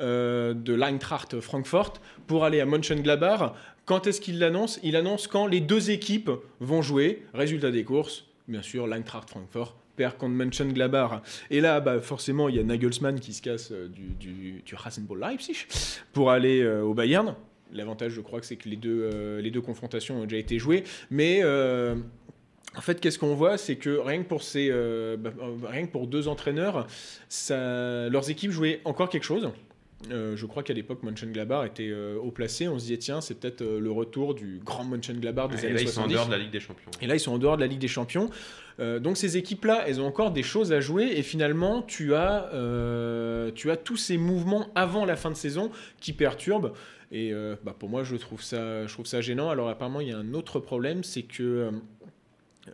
euh, de l'Eintracht Francfort pour aller à Mönchengladbach. Quand est-ce qu'il l'annonce? Il annonce quand les deux équipes vont jouer. Résultat des courses, bien sûr, l'Eintracht Francfort perd contre Mönchengladbach. Et là, bah, forcément, il y a Nagelsmann qui se casse euh, du, Rasenball Leipzig pour aller euh, au Bayern. L'avantage, je crois, c'est que les deux, les deux confrontations ont déjà été jouées. Mais en fait, qu'est-ce qu'on voit C'est que rien que pour, ces, euh, bah, euh, rien que pour deux entraîneurs, ça, leurs équipes jouaient encore quelque chose. Euh, je crois qu'à l'époque, Mönchengladbach était euh, haut placé. On se disait, tiens, c'est peut-être euh, le retour du grand Mönchengladbach des Et années là, ils sont en 70. dehors de la Ligue des Champions. Et là, ils sont en dehors de la Ligue des Champions. Donc ces équipes-là, elles ont encore des choses à jouer. Et finalement, tu as, tu as tous ces mouvements avant la fin de saison qui perturbent. Et bah, pour moi, je trouve, ça, je trouve ça gênant. Alors apparemment, il y a un autre problème, c'est que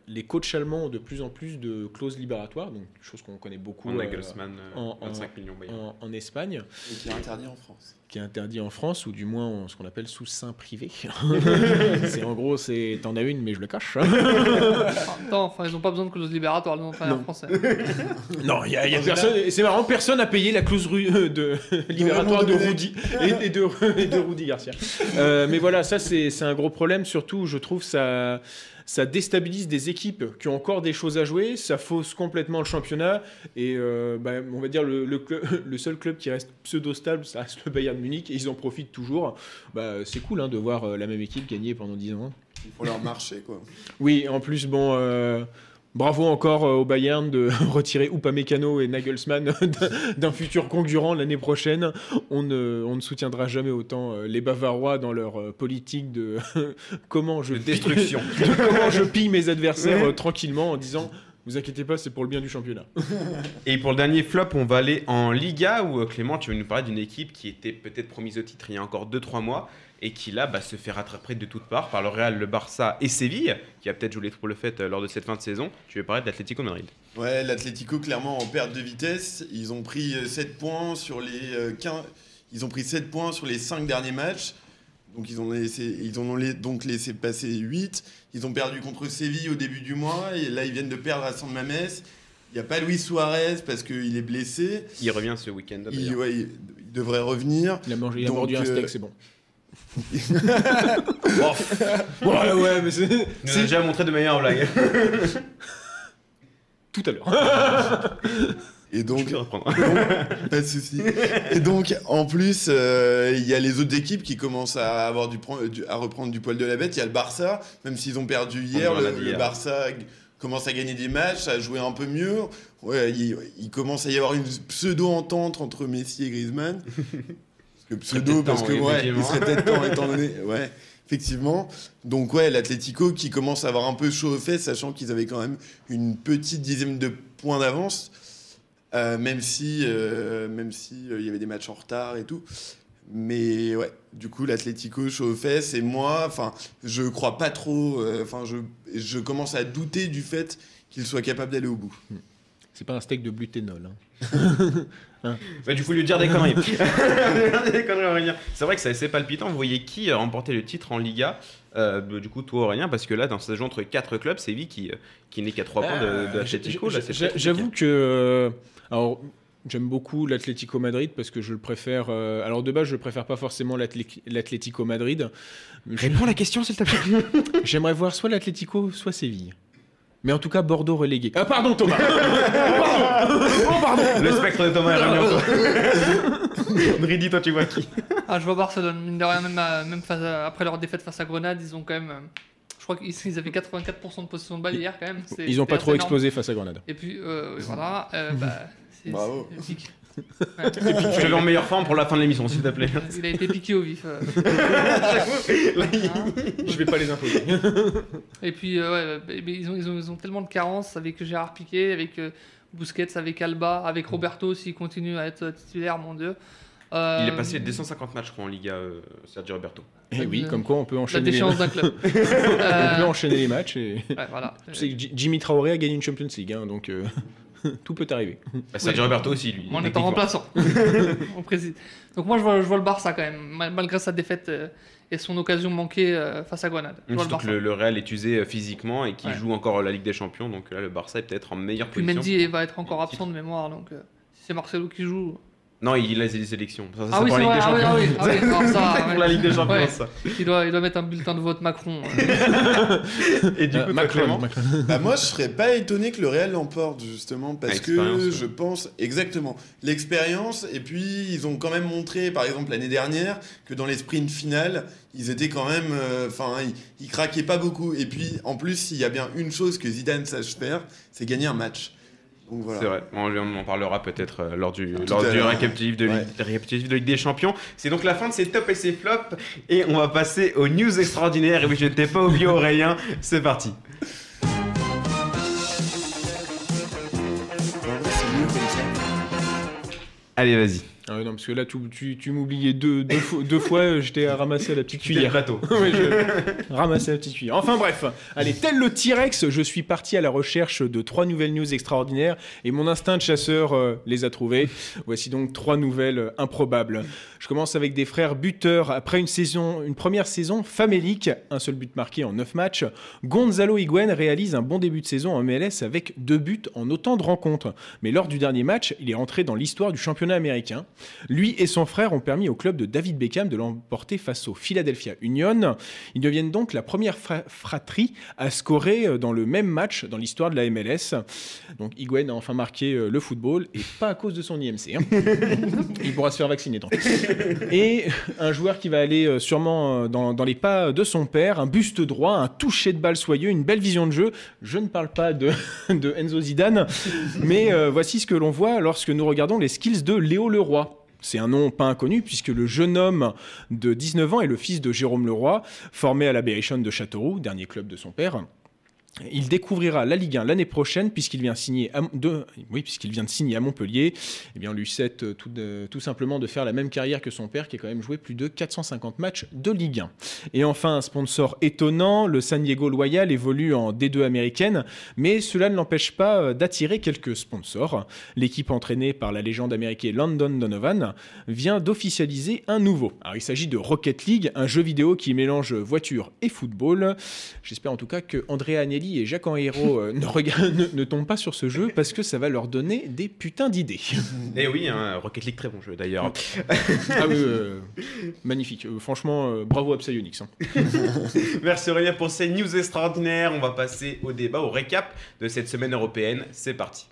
les coachs allemands ont de plus en plus de clauses libératoires, donc chose qu'on connaît beaucoup Pour euh, euh, en- 25 millions Bayern. en, en Espagne, Et qui est interdit en France. qui est interdit en France, ou du moins en- ce qu'on appelle sous sein privé. [LAUGHS] c'est en gros, c'est t'en as une, mais je le cache. En temps, enfin, ils n'ont pas besoin de clause libératoire, les entraîneurs français. [LAUGHS] Non, il y a, il y a En personne. C'est marrant, personne n'a payé la clause ru- euh, de [LAUGHS] libératoire de Rudy et, et de, et de Rudy Garcia. Euh, mais voilà, ça c'est c'est un gros problème. Surtout, je trouve ça ça déstabilise des équipes qui ont encore des choses à jouer. Ça fausse complètement le championnat. Et euh, bah, on va dire le, le, [LAUGHS] seul club qui reste pseudo stable, ça reste le Bayern Munich et ils en profitent toujours. Bah, c'est cool hein, de voir euh, la même équipe gagner pendant 10 ans. Il faut leur marcher, quoi. Oui, en plus, bon, euh, bravo encore euh, au Bayern de [LAUGHS] retirer Upamecano et Nagelsmann [LAUGHS] d'un- futur concurrent l'année prochaine. On ne, on ne soutiendra jamais autant euh, les Bavarois dans leur euh, politique de [LAUGHS] comment je De pille- destruction. de comment je pille mes adversaires tranquillement en disant. Vous inquiétez pas, c'est pour le bien du championnat. Et pour le dernier flop, on va aller en Liga où Clément, tu veux nous parler d'une équipe qui était peut-être promise au titre il y a encore 2-3 mois et qui là bah, se fait rattraper de toutes parts par le Real, le Barça et Séville, qui a peut-être joué les troubles faites euh, lors de cette fin de saison. Tu veux parler de l'Atlético Madrid? Ouais, l'Atlético clairement en perte de vitesse. Ils ont pris euh, 7 points sur les euh, 15 ils ont pris 7 points sur les 5 derniers matchs. Donc ils ont laissé ils ont donc laissé passer 8. Ils ont perdu contre Séville au début du mois et là ils viennent de perdre à San Mamés. Il n'y a pas Luis Suarez parce qu'il est blessé. Il revient ce week-end. Il, ouais, devrait revenir. Il a, mangé, il a Donc, mordu un euh, steak, c'est bon. Ouais, ouais, mais c'est Il nous a déjà montré de meilleures blagues. tout à l'heure. Et donc. Pas de souci. Et donc, en plus, euh, il y a les autres équipes qui commencent à, avoir du, à reprendre du poil de la bête. Il y a le Barça, même s'ils ont perdu hier, le, hier. Barça commence à gagner des matchs, à jouer un peu mieux. Ouais, il, il commence à y avoir une pseudo-entente entre Messi et Griezmann. Que pseudo, parce temps, que oui, ouais, il serait peut-être temps étant donné. Ouais. Effectivement. Donc ouais, l'Atlético qui commence à avoir un peu chaud aux fesses, sachant qu'ils avaient quand même une petite dizaine de points d'avance, euh, même si euh, même si euh, il y avait des matchs en retard et tout. Mais ouais, du coup l'Atlético chaud aux fesses et moi, enfin, je crois pas trop. Enfin, je je commence à douter du fait qu'il soit capable d'aller au bout. C'est pas un steak de bluténol. [LAUGHS] hein. Bah, du coup, lui dire des conneries. [LAUGHS] C'est vrai que c'est assez palpitant. Vous voyez qui a remporté le titre en Liga Euh, Du coup, toi, Aurélien, parce que là, dans ce jeu entre 4 clubs, c'est lui qui, euh, qui n'est qu'à 3 points de, de J'avoue que. euh, alors, j'aime beaucoup l'Atlético Madrid parce que je le préfère. euh, alors, de base, je préfère pas forcément l'Atlé- l'Atlético Madrid. Je- Réponds à la question, s'il te plaît. [LAUGHS] J'aimerais voir soit l'Atlético, soit Séville. Mais en tout cas, Bordeaux relégué. Ah, pardon, Thomas Pardon [LAUGHS] Oh, pardon Le spectre de Thomas est revenu en [LAUGHS] toi. Tu vois qui? Ah, je vois Barcelone, mine de rien, même, à- même face à- après leur défaite face à Grenade, ils ont quand même. euh, je crois qu'ils ils avaient 84% de possession de balle hier quand même. Ils ont pas trop énorme. explosé face à Grenade. Et puis, euh, voilà. euh, bah, c'est- Bravo. Pique. Je te en meilleure forme pour la fin de l'émission, s'il te plaît. Il a été piqué au vif. euh. [LAUGHS] Je vais pas les imposer. Et puis, euh, ouais, mais- mais ils, ont, ils, ont, ils ont tellement de carences avec Gérard Piquet, avec euh, Busquets, avec Alba, avec Roberto s'il continue à être titulaire, mon Dieu. Euh, Il est passé les 250 matchs, je crois, en Liga, euh, Sergio Roberto. Et Eh oui, comme quoi on peut La enchaîner, les, déchéance d'un club. [LAUGHS] on peut Euh, enchaîner les matchs. Et... ouais, voilà. Tu sais que J- Jimmy Traoré a gagné une Champions League, hein, donc euh, [LAUGHS] tout peut arriver. Bah, Sergio Roberto aussi, lui. En étant techniquement. remplaçant. [LAUGHS] [LAUGHS] On précise. Donc moi je vois, je vois le Barça quand même, mal- malgré sa défaite euh, et son occasion manquée euh, face à Grenade. Je vois le Surtout que le, le Real est usé euh, physiquement et qui Ouais. joue encore la Ligue des Champions, donc là le Barça est peut-être en meilleure Puis position. Mendy va être encore absent de mémoire, donc euh, si c'est Marcelo qui joue. Non, il a des sélections. Ça, ça, Ah oui, pour la Ligue des ah oui, Champions. ah oui, ah oui, ça, [LAUGHS] pour la Ligue des Champions, Ouais. ça. Il doit, il doit mettre un bulletin de vote Macron. euh. [LAUGHS] Et du Euh, coup, Macron, Clément Macron. [LAUGHS] Bah moi, je serais pas étonné que le Real l'emporte justement parce que je pense exactement l'expérience et puis ils ont quand même montré, par exemple l'année dernière, que dans les sprints finales, ils étaient quand même, euh, enfin, ils, ils craquaient pas beaucoup. Et puis en plus, s'il y a bien une chose que Zidane sache faire, c'est gagner un match. Voilà. C'est vrai, on, on en parlera peut-être euh, lors du, Tout lors du récapitulatif de, Ouais. Ligue- récapitulatif de Ligue des Champions. C'est donc la fin de ces tops et ces flops. Et on va passer aux news extraordinaires. Et oui, je ne t'ai pas oublié, Aurélien. C'est parti. Allez, vas-y. Ah non, parce que là, tu, tu, tu m'oubliais deux, deux, fois, deux fois, euh, j'étais à ramasser à la petite cuillère. plateau. [LAUGHS] Ouais, je [LAUGHS] la petite cuillère. Enfin bref, allez, tel le T-Rex, je suis parti à la recherche de trois nouvelles news extraordinaires et mon instinct de chasseur euh, les a trouvées. Voici donc trois nouvelles euh, improbables. Je commence avec des frères buteurs. Après une saison, une première saison famélique, un seul but marqué en neuf matchs, Gonzalo Higuain réalise un bon début de saison en MLS avec deux buts en autant de rencontres. Mais lors du dernier match, il est rentré dans l'histoire du championnat américain. Lui et son frère ont permis au club de David Beckham de l'emporter face au Philadelphia Union. Ils deviennent donc la première fra- fratrie à scorer euh, dans le même match dans l'histoire de la MLS. Donc Higuain a enfin marqué euh, le football et pas à cause de son IMC. hein. [LAUGHS] Il pourra se faire vacciner tant. Et un joueur qui va aller euh, sûrement dans, dans les pas de son père, un buste droit, un toucher de balle soyeux, une belle vision de jeu. Je ne parle pas de, [LAUGHS] de Enzo Zidane, mais euh, voici ce que l'on voit lorsque nous regardons les skills de Léo Leroy. C'est un nom pas inconnu puisque le jeune homme de 19 ans est le fils de Jérôme Leroy, formé à la de Châteauroux, dernier club de son père. Il découvrira la Ligue 1 l'année prochaine puisqu'il vient, signer de, oui, puisqu'il vient de signer à Montpellier. Eh bien, on lui souhaite euh, tout, tout simplement de faire la même carrière que son père qui a quand même joué plus de 450 matchs de Ligue 1. Et enfin, un sponsor étonnant, le San Diego Loyal évolue en D2 américaine, mais cela ne l'empêche pas euh, d'attirer quelques sponsors. L'équipe entraînée par la légende américaine London Donovan vient d'officialiser un nouveau. Alors, il s'agit de Rocket League, un jeu vidéo qui mélange voiture et football. J'espère en tout cas que Andrea Agnelli et Jacques Henriero euh, ne, regardent- ne, ne tombent pas sur ce jeu parce que ça va leur donner des putains d'idées. [LAUGHS] Et oui, hein, Rocket League, très bon jeu d'ailleurs. ah oui, euh, magnifique. Euh, franchement, euh, bravo à Psyonix. hein. [LAUGHS] Merci Aurélien pour ces news extraordinaires. On va passer au débat, au récap de cette semaine européenne. C'est parti.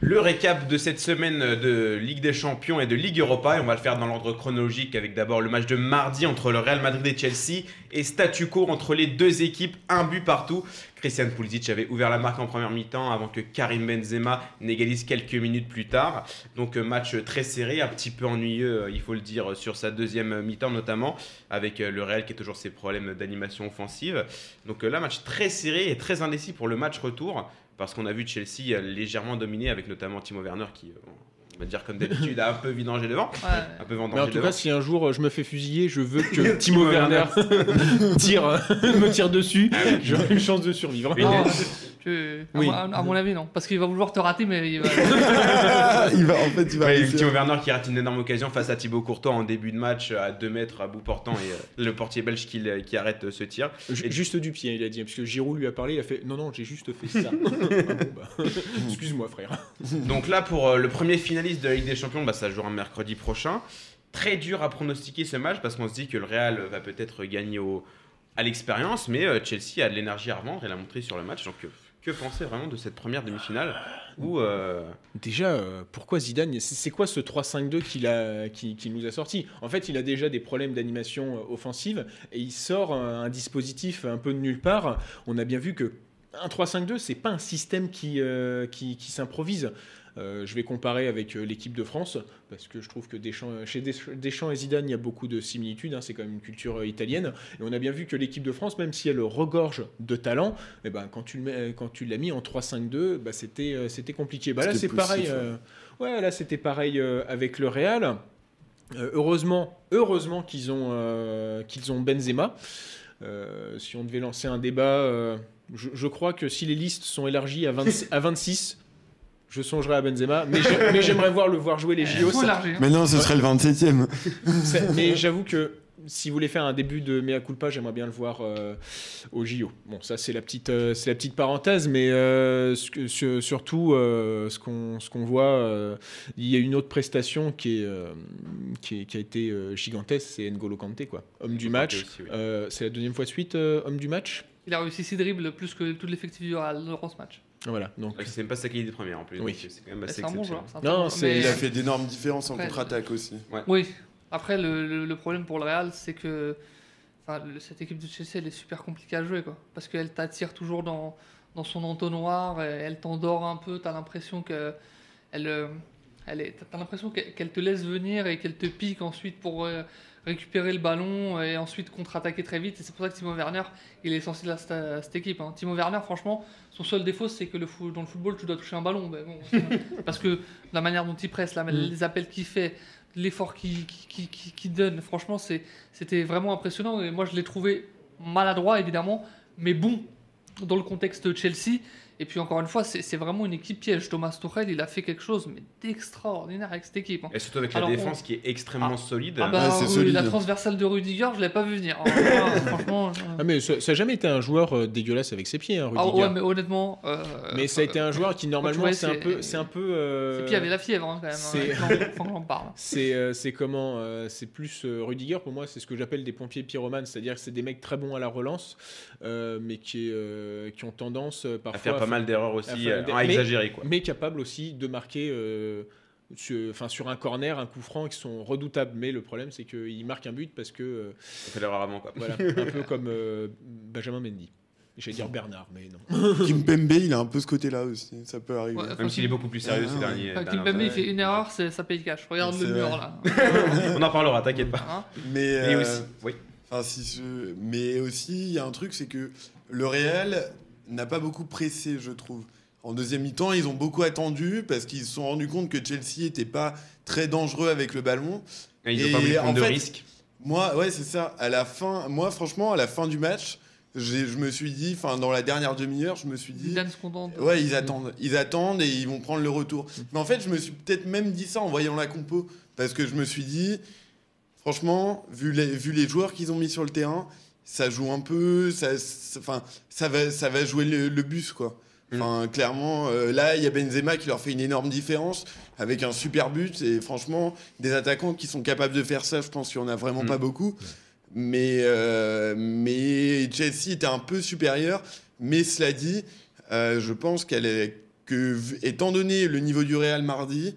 Le récap de cette semaine de Ligue des Champions et de Ligue Europa, et on va le faire dans l'ordre chronologique avec d'abord le match de mardi entre le Real Madrid et Chelsea et statu quo entre les deux équipes, un but partout. Christian Pulisic avait ouvert la marque en première mi-temps avant que Karim Benzema n'égalise quelques minutes plus tard. Donc euh, match très serré, un petit peu ennuyeux, euh, il faut le dire, sur sa deuxième mi-temps notamment, avec euh, le Real qui a toujours ses problèmes d'animation offensive. Donc euh, là, match très serré et très indécis pour le match retour, parce qu'on a vu Chelsea euh, légèrement dominé avec notamment Timo Werner qui, euh, on va dire comme d'habitude, a un peu vidangé devant. Ouais. Un peu vendangé Mais en tout devant. cas, si un jour euh, je me fais fusiller, je veux que [LAUGHS] Timo Werner [LAUGHS] tire, [LAUGHS] me tire dessus. Ah. J'aurai une chance de survivre. À, Oui. mon, à mon avis, non. Parce qu'il va vouloir te rater, mais il va. [LAUGHS] il va, en fait, il va Ouais. Timo Werner qui rate une énorme occasion face à Thibaut Courtois en début de match à 2 mètres à bout portant et euh, le portier belge qui, qui arrête euh, ce tir. Ju- Juste du pied, il a dit. Parce que Giroud lui a parlé, il a fait Non, non, j'ai juste fait ça. [LAUGHS] Ah bon, bah, [LAUGHS] Excuse-moi, frère. Donc là pour euh, le premier finaliste de la Ligue des Champions, bah, ça jouera mercredi prochain. Très dur à pronostiquer ce match parce qu'on se dit que le Real va peut-être gagner au, à l'expérience, mais Chelsea a de l'énergie à revendre et l'a montré sur le match. Donc que penser vraiment de cette première demi-finale où euh, Déjà, euh, pourquoi Zidane C'est quoi ce 3-5-2 qu'il a, qui, nous a sorti? En fait, il a déjà des problèmes d'animation euh, offensive et il sort un, dispositif un peu de nulle part. On a bien vu que un 3-5-2, c'est pas un système qui, qui s'improvise. Euh, je vais comparer avec euh, l'équipe de France, parce que je trouve que Deschamps, euh, chez Desch- Deschamps et Zidane, il y a beaucoup de similitudes. hein, c'est quand même une culture italienne. Et on a bien vu que l'équipe de France, même si elle regorge de talent, eh ben, quand tu quand l'as mis en 3-5-2, bah, c'était c'était compliqué. Bah, là, C'était c'est pareil. poussif, ouais. ouais, là, c'était pareil avec le Real. Euh, heureusement, heureusement qu'ils ont, euh, qu'ils ont Benzema. Euh, si on devait lancer un débat, je, je crois que si les listes sont élargies à, 20 à 26, je songerai à Benzema. Mais j'ai- mais j'aimerais voir le voir jouer les JO. Ça- hein. Maintenant, ce serait le 27ème. ça- mais j'avoue que si vous voulez faire un début de mea culpa, j'aimerais bien le voir euh, au JO. Bon, ça c'est la petite, euh, c'est la petite parenthèse, mais euh, ce que- sur- surtout euh, ce qu'on, ce qu'on voit, euh, il y a une autre prestation qui est, euh, qui, est- qui a été euh, gigantesque, c'est N'Golo Kanté, quoi, homme du match. Kanté aussi, oui. Euh, c'est la deuxième fois de suite, euh, homme du match? Il a réussi 6 dribbles plus que tout l'effectif du Real dans ce match. Voilà, donc Ouais, C'est même pas sa qualité première en plus. Oui. C'est quand même assez un bon joueur. un Non, mais- Il a fait d'énormes différences en contre-attaque aussi. Oui. Après, le, le- le problème pour le Real, c'est que enfin, le- cette équipe de Chelsea, elle est super compliquée à jouer. Quoi, parce qu'elle t'attire toujours dans, dans son entonnoir, et elle t'endort un peu. Tu as l'impression que elle, euh, elle est, t'as l'impression qu'elle qu'elle te laisse venir et qu'elle te pique ensuite pour euh, récupérer le ballon et ensuite contre-attaquer très vite. Et c'est pour ça que Timo Werner, il est essentiel à cette, à cette équipe. hein. Timo Werner, franchement, son seul défaut, c'est que le fou- dans le football, tu dois toucher un ballon. Ben bon, [LAUGHS] parce que la manière dont il presse, la- Mm. les appels qu'il fait, l'effort qu'il qui, qui, qui donne, franchement, c'était vraiment impressionnant. Et moi, je l'ai trouvé maladroit, évidemment, mais bon dans le contexte Chelsea. Et puis, encore une fois, c'est vraiment une équipe piège. Thomas Tuchel, il a fait quelque chose mais d'extraordinaire avec cette équipe. hein. Et surtout avec la Alors, défense qui est extrêmement Ah. solide. Ah bah, Ouais, c'est oui, solide. la transversale de Rudiger, je l'ai pas vu venir. hein. Voilà, [LAUGHS] franchement. je- Ah, mais ça n'a jamais été un joueur euh, dégueulasse avec ses pieds, hein, Ah Rudiger. ouais, mais honnêtement. euh, Mais ça a été un joueur qui normalement c'est un peu, c'est un peu. euh, Ses pieds avaient la fièvre hein, quand même. c'est- Franck Lampard. C'est euh, comment euh, C'est plus euh, Rudiger pour moi, c'est ce que j'appelle des pompiers pyromanes, c'est-à-dire que c'est des mecs très bons à la relance, euh, mais qui, euh, qui ont tendance euh, parfois à faire pas mal d'erreurs aussi, euh, à exagérer quoi. mais capables aussi de marquer. euh, sur, enfin, sur un corner, un coup franc, qui sont redoutables. Mais le problème, c'est qu'ils marquent un but parce que, euh, On fait l'erreur avant quoi. voilà, [LAUGHS] un peu comme euh, Benjamin Mendy. J'allais dire Bernard, mais non. [LAUGHS] Kimpembe, il a un peu ce côté-là aussi. Ça peut arriver. Ouais, Même s'il est beaucoup plus sérieux Ah, ces derniers. Enfin, Kimpembe, il fait une erreur, c'est- ça paye cash. Regarde le mur là. [LAUGHS] On en parlera, t'inquiète pas. Hein Mais, euh, aussi, oui. Enfin, si ce- Mais aussi, il y a un truc, c'est que le Real n'a pas beaucoup pressé, je trouve. En deuxième mi-temps, ils ont beaucoup attendu parce qu'ils se sont rendus compte que Chelsea n'était pas très dangereux avec le ballon. Et Ils Et ont pas voulu prendre en de fait, risques. Moi, ouais, c'est ça. À la fin, moi, franchement, à la fin du match, je me suis dit, enfin, dans la dernière demi-heure, je me suis dit, se contente. ouais, ils attendent, ils attendent et ils vont prendre le retour. Mais en fait, je me suis peut-être même dit ça en voyant la compo, parce que je me suis dit, franchement, vu les, vu les joueurs qu'ils ont mis sur le terrain, ça joue un peu, ça, enfin, ça va, ça va jouer le, le bus, quoi. Enfin, clairement, euh, là, il y a Benzema qui leur fait une énorme différence avec un super but. Et franchement, des attaquants qui sont capables de faire ça, je pense qu'il n'y en a vraiment Mm. pas beaucoup. Mais, euh, mais Chelsea était un peu supérieur. Mais cela dit, euh, je pense qu'elle est, que, étant donné le niveau du Real mardi,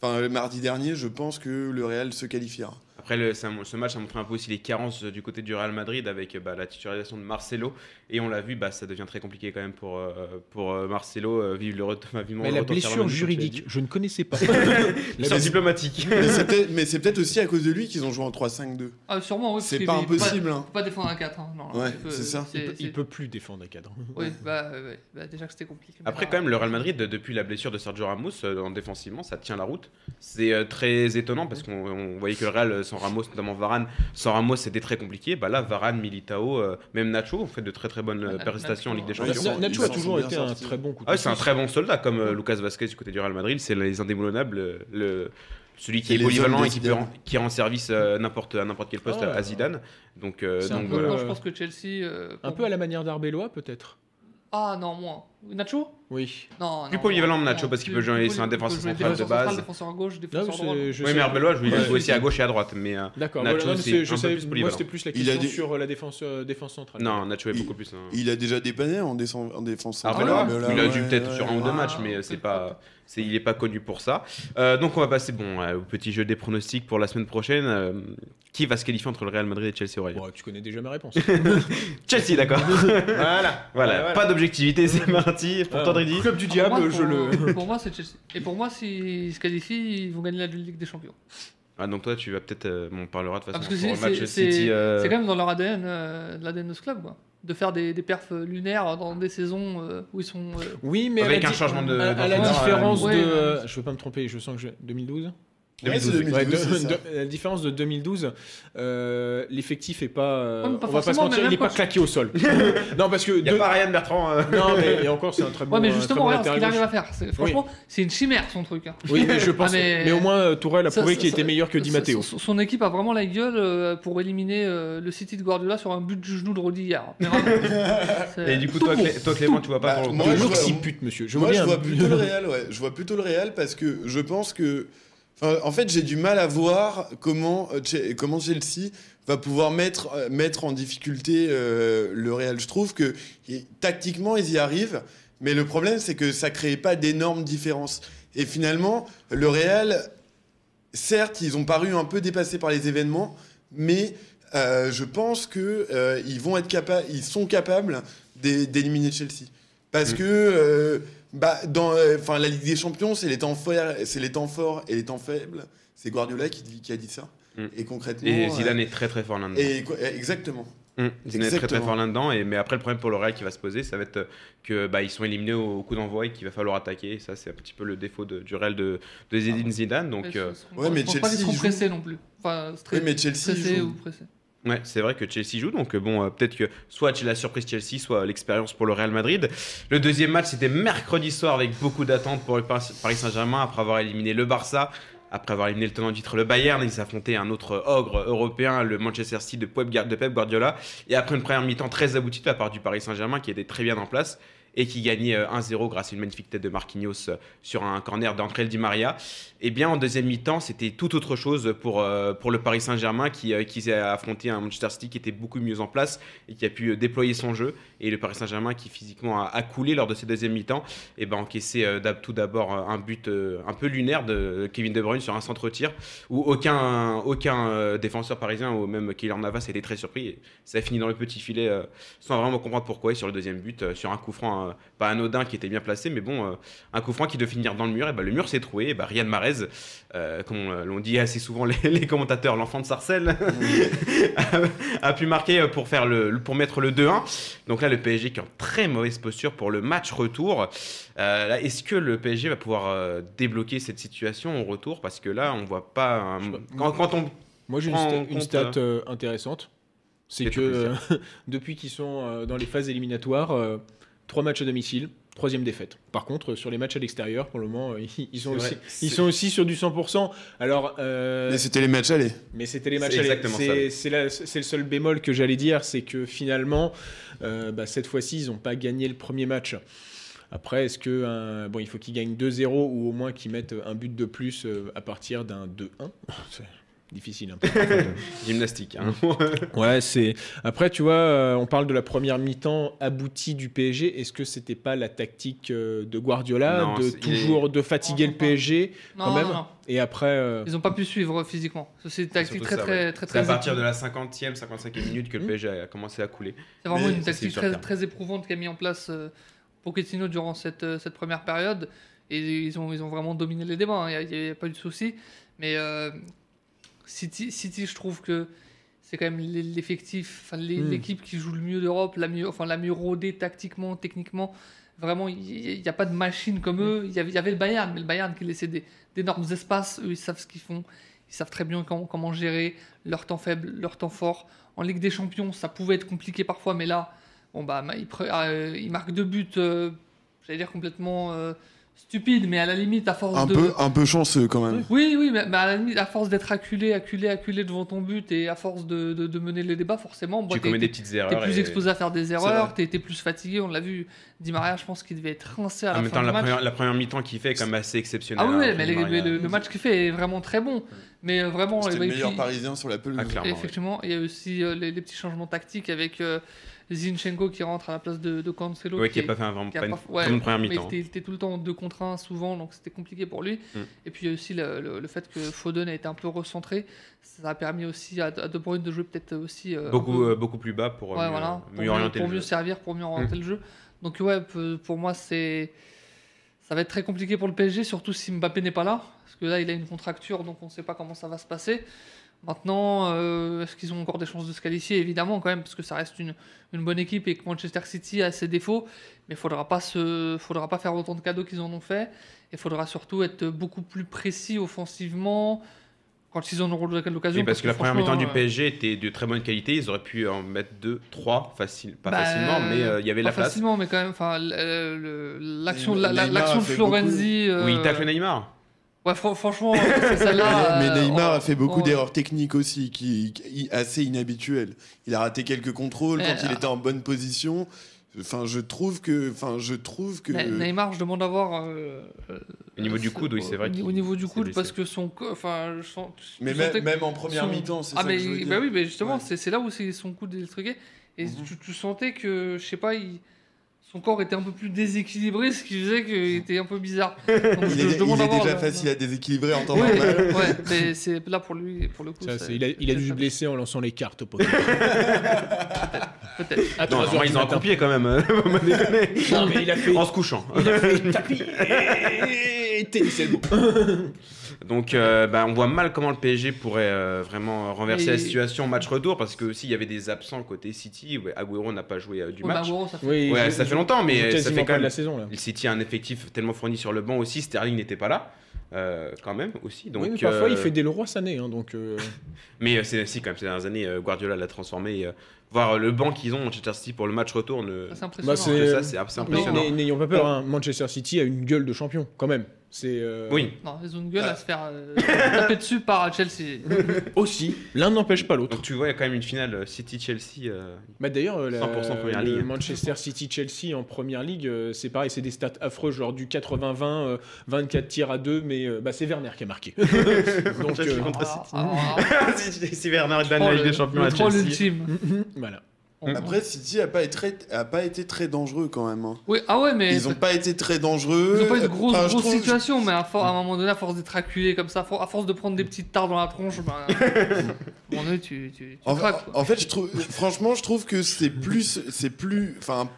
enfin le mardi dernier, je pense que le Real se qualifiera. Après, le- ça- ce match a montré un peu aussi les carences euh, du côté du Real Madrid avec euh, bah, la titularisation de Marcelo. Et on l'a vu, bah, ça devient très compliqué quand même pour, euh, pour Marcelo. euh, vive le retour, enfin, vivement Mais le la blessure juridique, je ne connaissais pas. [LAUGHS] [LAUGHS] Blessure diplomatique. [LAUGHS] mais c'est peut-être aussi à cause de lui qu'ils ont joué en 3-5-2. Ah, sûrement, oui. C'est pas impossible. hein. Il peut pas défendre un 4. hein. Non, Ouais, il peut- c'est ça. il, peut, il peut plus défendre un cadre. Oui, bah, ouais. Bah, déjà que c'était compliqué. Après, là, quand même, le Real Madrid, de- depuis la blessure de Sergio Ramos, euh, en défensivement, ça tient la route. C'est euh, très étonnant parce qu'on on voyait que le Real, euh, sans Ramos, notamment Varane, sans Ramos, c'était très compliqué. Bah là, Varane, Militao, euh, même Nacho ont fait de très très bonnes euh, Ouais, prestations en Ligue des Champions. Nacho a toujours été un très bon coup de Ah c'est un très bon soldat comme euh, Lucas Vasquez du côté du Real Madrid, c'est les indéboulonnables, le, celui qui est polyvalent et qui, peut qui rend service n'importe à n'importe quel poste Ah, à Zidane. Donc, euh, un donc peu, voilà. Euh, je pense que Chelsea. euh, Un peu à la manière d'Arbelois, peut-être. Ah non, moins. Nacho? Oui. Non. Plus non, polyvalent, Nacho, non, parce qu'il peut jouer- c'est un défenseur central de défenseur base. défenseur gauche, défenseur droit. Oui, mais Arbeloa, je lui Ouais, joue aussi à gauche et à droite. Mais euh, D'accord. Nacho, voilà, non, mais c'est c'est- un peu plus polyvalent. c'était plus la Il a question des- sur euh, la défense, euh, défense centrale. non, Nacho est Il- beaucoup plus. hein. Il a déjà dépanné en, défense- en défense centrale. Arbeloa, Arbeloa, il a dû ouais, peut-être ouais, sur un ou deux matchs, mais c'est pas, il est pas connu pour ça. Euh, donc on va passer bon euh, au petit jeu des pronostics pour la semaine prochaine. Euh, qui va se qualifier entre le Real Madrid et Chelsea Aurélien Bon, tu connais déjà ma réponse. [LAUGHS] Chelsea, d'accord. [LAUGHS] voilà. Voilà, pas d'objectivité, c'est parti. Pour toi, Dridi Club du Ah, diable, pour moi, je le. pour- moi, c'est Chelsea. Et pour moi, s'ils se qualifient, ils vont gagner la Ligue des Champions. Ah, donc toi, tu vas peut-être. euh, on parlera de toute Ah, façon parce que c'est- match c'est- City. c'est- euh, C'est quand même dans leur ADN, euh, l'ADN de ce club, quoi. De faire des, des perfs lunaires dans des saisons euh, où ils sont. euh, Oui, mais Avec un changement de. à, à la différence ouais, de. ouais. euh, Je veux pas me tromper, je sens que je. 2012 Ouais, c'est 2012, 2012, Ouais, de- c'est ça. de- la différence de 2012, euh, l'effectif est pas. euh, pas on va pas se mentir, il est pas claqué au sol. [LAUGHS] non, parce que. Il n'y a de- pas Ryan Bertrand. euh. Non, mais et encore, c'est un très bon. [LAUGHS] Ouais, mais justement, bon ce qu'il arrive à faire. C'est- Franchement, c'est une chimère son truc. hein. Oui, mais je pense. Ah, mais- mais... au moins, euh, Tourelle a Ça- prouvé ça- qu'il ça- était meilleur que Di Matteo. Son, son équipe a vraiment la gueule euh, pour éliminer euh, le City de Guardiola sur un but du genou de Rodi hier. [LAUGHS] Et du coup, toi, toi, Clément, tu vois pas Bah, moi, je vois- plutôt le Real, ouais. Je vois plutôt le Real parce que je pense que. Enfin, en fait, j'ai du mal à voir comment, euh, comment Chelsea va pouvoir mettre, euh, mettre en difficulté euh, le Real. Je trouve que et, tactiquement, ils y arrivent, mais le problème, c'est que ça crée pas d'énormes différences. Et finalement, le Real, certes, ils ont paru un peu dépassés par les événements, mais euh, je pense que euh, ils vont être capables, ils sont capables d'é- d'éliminer Chelsea. Parce Mm. que bah, dans, euh, enfin, la Ligue des Champions, c'est les temps forts, c'est les temps forts et les temps faibles. C'est Guardiola qui, dit- qui a dit ça. Mm. Et concrètement, Et Zidane euh, est très très fort là-dedans. et quoi- exactement. Hum, Zidane est très très fort là-dedans. Et, mais après, le problème pour le Real qui va se poser, ça va être euh, que bah, ils sont éliminés au, au coup d'envoi et qu'il va falloir attaquer. Et ça, c'est un petit peu le défaut de- du Real de, de Zinedine Zidane. Donc, Ouais, euh, ouais, mais pense pas qu'ils Chelsea seront pressés non plus. Enfin, Oui, stressés mais Chelsea stressés ou pressés. C'est vrai que Chelsea joue, donc euh, bon, euh, peut-être que soit la surprise Chelsea, soit l'expérience pour le Real Madrid. Le deuxième match, c'était mercredi soir avec beaucoup d'attentes pour le Paris Saint-Germain après avoir éliminé le Barça. Après avoir éliminé le tenant du titre, le Bayern, ils affrontaient un autre ogre européen, le Manchester City de Pep Guardiola. Et après une première mi-temps très aboutie de la part du Paris Saint-Germain, qui était très bien en place et qui gagnait euh, 1-0 grâce à une magnifique tête de Marquinhos euh, sur un corner d'entrée Di Maria. Et bien en deuxième mi-temps, c'était tout autre chose pour, euh, pour le Paris Saint-Germain qui, euh, qui s'est affronté un Manchester City qui était beaucoup mieux en place et qui a pu euh, déployer son jeu. Et le Paris Saint-Germain qui physiquement a, coulé lors de ces deuxième mi-temps, et ben encaissé euh, tout d'abord euh, un but euh, un peu lunaire de Kevin De Bruyne sur un centre-tir où aucun, aucun euh, défenseur parisien ou même Kylian Navas était très surpris. Ça a fini dans le petit filet euh, sans vraiment comprendre pourquoi. Et sur le deuxième but, euh, sur un coup franc, euh, pas anodin qui était bien placé, mais bon, euh, un coup franc qui devait finir dans le mur. Et ben le mur s'est troué. Et ben Riyad Mahrez, euh, comme on, l'on dit assez souvent [LAUGHS] les, les commentateurs, l'enfant de Sarcelles, [LAUGHS] a, a pu marquer euh, pour, faire le, pour mettre le 2-1. Donc là, le PSG qui est en très mauvaise posture pour le match retour. Euh, Est-ce que le PSG va pouvoir euh, débloquer cette situation au retour? Parce que là, on voit pas. un- Quand, quand on. Moi, j'ai une, sta- une stat euh, intéressante. C'est que euh, [LAUGHS] depuis qu'ils sont euh, dans les phases éliminatoires, euh, trois matchs à domicile, troisième défaite. Par contre, sur les matchs à l'extérieur, pour le moment, euh, [LAUGHS] ils, sont aussi, vrai, ils c'est- sont aussi sur du 100%. Alors, euh, Mais c'était les matchs allés. mais c'était les matchs. C'est allés. C'est le seul bémol que j'allais dire, c'est que finalement, euh, bah, cette fois-ci, ils n'ont pas gagné le premier match. Après, est-ce que un- bon, il faut qu'ils gagnent 2-0 ou au moins qu'ils mettent un but de plus à partir d'un 2-1 [LAUGHS] C'est difficile. un peu. [LAUGHS] Gymnastique. hein. Ouais, c'est. Après, tu vois, euh, on parle de la première mi-temps aboutie du PSG. Est-ce que c'était pas la tactique euh, de Guardiola Non, de toujours de fatiguer Non, le pas. PSG Non, quand même non, non. et après euh, Ils n'ont pas pu suivre physiquement. C'est une tactique très, ça, très, ouais. très, C'est très, à partir de la 50e, 55e minute que le Mm. PSG a commencé à couler. C'est vraiment Mais une tactique très, très éprouvante qu'a mis en place euh, Pochettino durant cette, euh, cette première période. Et ils ont, ils ont vraiment dominé les débats, hein. il n'y a, pas eu de souci. Mais euh, City, City, je trouve que c'est quand même l'e- l'effectif, enfin, l'é- Mm. l'équipe qui joue le mieux d'Europe, la mieux, enfin, la mieux rodée tactiquement, techniquement. Vraiment, il n'y a pas de machine comme eux. Il y avait, il y avait le Bayern, mais le Bayern qui laissait d'énormes espaces. Eux, ils savent ce qu'ils font. Ils savent très bien comment, comment gérer leur temps faible, leur temps fort. En Ligue des Champions, ça pouvait être compliqué parfois, mais là, bon bah, ils, pre- euh, ils marquent deux buts, euh, j'allais dire complètement euh, stupides, mais à la limite, à force Un de. peu, un peu chanceux quand même. Oui, oui, mais, mais à la limite, à force d'être acculé, acculé, acculé devant ton but et à force de, de- de mener les débats, forcément, bon, tu t'es- commets des t'es- petites t'es erreurs. plus et- exposé à faire des erreurs, t'es t'es plus fatigué. On l'a vu, Di Maria, je pense qu'il devait être rincé à En la même fin temps, du la match. première, la première mi-temps qu'il fait est quand même assez exceptionnelle. Ah oui, hein, mais, les- le, le match qu'il fait est vraiment très bon. Mais euh, vraiment, C'était le puis- meilleur parisien sur la pelouse. Ah, effectivement, il y a aussi euh, les, les petits changements tactiques avec euh, Zinchenko qui rentre à la place de, de Cancelo. Ouais, qui n'a pas fait un vraiment pas une ouais, première mi-temps. il était, il était tout le temps en 2 contre 1 souvent, donc c'était compliqué pour lui. Mm. Et puis il y a aussi le, le- le fait que Foden a été un peu recentré. Ça a permis aussi à, à De Bruyne de jouer peut-être aussi. euh, Beaucoup, peu- euh, beaucoup plus bas pour euh, Ouais, mieux, voilà, pour mieux orienter pour le mieux jeu. servir, pour mieux orienter le jeu. Donc ouais, pour moi c'est ça va être très compliqué pour le PSG, surtout si Mbappé n'est pas là, parce que là il a une contracture, donc on ne sait pas comment ça va se passer. Maintenant, euh, est-ce qu'ils ont encore des chances de se qualifier Évidemment quand même, parce que ça reste une, une bonne équipe et que Manchester City a ses défauts, mais il faudra pas se, faudra pas faire autant de cadeaux qu'ils en ont fait. Il faudra surtout être beaucoup plus précis offensivement quand ils en auront l'occasion. Oui, parce que la première mi-temps du euh, PSG était de très bonne qualité. Ils auraient pu en mettre deux, trois, facile, pas Bah, facilement, mais euh, il y avait pas la place. facilement, mais quand même, l'action, Et la- de Florenzi. euh, Oui, il tacle Neymar. Ouais, franchement, celle-là. mais euh, Neymar on- a fait beaucoup on- d'erreurs techniques aussi, qui, qui- assez inhabituelles. Il a raté quelques contrôles Mais, quand il était en bonne position. Enfin, je trouve que, enfin, je trouve que. Ne- Neymar, je demande à voir. euh, euh, Au niveau du coude, oui, c'est vrai Au, niveau du coude, parce que son. Enfin, je sens- mais même, même en première son- mi-temps, c'est Ah, ça mais que je veux bah dire. oui, mais justement, Ouais. c'est là où c'est son coude est truqué. Et Mhm. tu, tu sentais que, je sais pas, il- son corps était un peu plus déséquilibré, ce qui faisait qu'il était un peu bizarre. [LAUGHS] Donc, Il je- est, je il déjà le- facile à déséquilibrer en temps Ouais, normal. ouais, [LAUGHS] mais c'est là pour lui, pour le coup. Ça, il, a, il a dû se blesser en lançant les cartes au poteau. [LAUGHS] Peut-être. À Non, 3 normalement, heures ils ont un matin. quand même. euh, [LAUGHS] faut pas déconner. Non, mais il a fait, En se couchant. il a fait tapis et tennis. [LAUGHS] Donc, euh, bah, on voit mal comment le PSG pourrait euh, vraiment renverser Et- la situation au match retour parce que s'il y avait des absents côté City, ouais, Agüero n'a pas joué euh, du match. bah, Agüero, ça fait- Oui, Ouais, ça fait longtemps, mais ça fait quand de même. la saison là. Le City a un effectif tellement fourni sur le banc aussi. Sterling n'était pas là, euh, quand même aussi. Donc, oui, mais parfois euh, il fait des Leroy Sané, hein, donc euh, [LAUGHS] Mais euh, c'est si quand même ces dernières années, euh, Guardiola l'a transformé. euh, voir euh, le banc qu'ils ont Manchester City pour le match retour, ne... c'est impressionnant. Bah, c'est- impressionnant. n'ay- n'ayons pas peur. hein, Manchester City a une gueule de champion quand même. C'est euh, Oui. Non, ils ont une gueule Ah. à se faire euh, taper dessus par Chelsea. [LAUGHS] aussi. L'un n'empêche pas l'autre. Donc tu vois, il y a quand même une finale City-Chelsea. euh, Bah d'ailleurs, la- 100% première le ligue. Manchester City-Chelsea en première ligue, c'est pareil, c'est des stats affreux, genre du 80-20, euh, 24 tirs à 2, mais euh, bah, c'est Werner qui a marqué. [LAUGHS] Donc euh, contre Alors, City. [LAUGHS] alors, si Werner gagne la Ligue des Champions à Chelsea. Voilà. Après, City a pas été très, a pas été très dangereux quand même. hein. Oui, ah ouais, mais Ils ont pas été très dangereux. ils ont pas eu de grosses, Enfin, je grosses trouve- situations, mais à, for- à un moment donné, à force d'être acculé comme ça, à for- à force de prendre des petites tartes dans la tronche, ben, [LAUGHS] tu, tu, tu En, craques, en fait, je trouve, franchement, je trouve que c'est plus, c'est plus, enfin,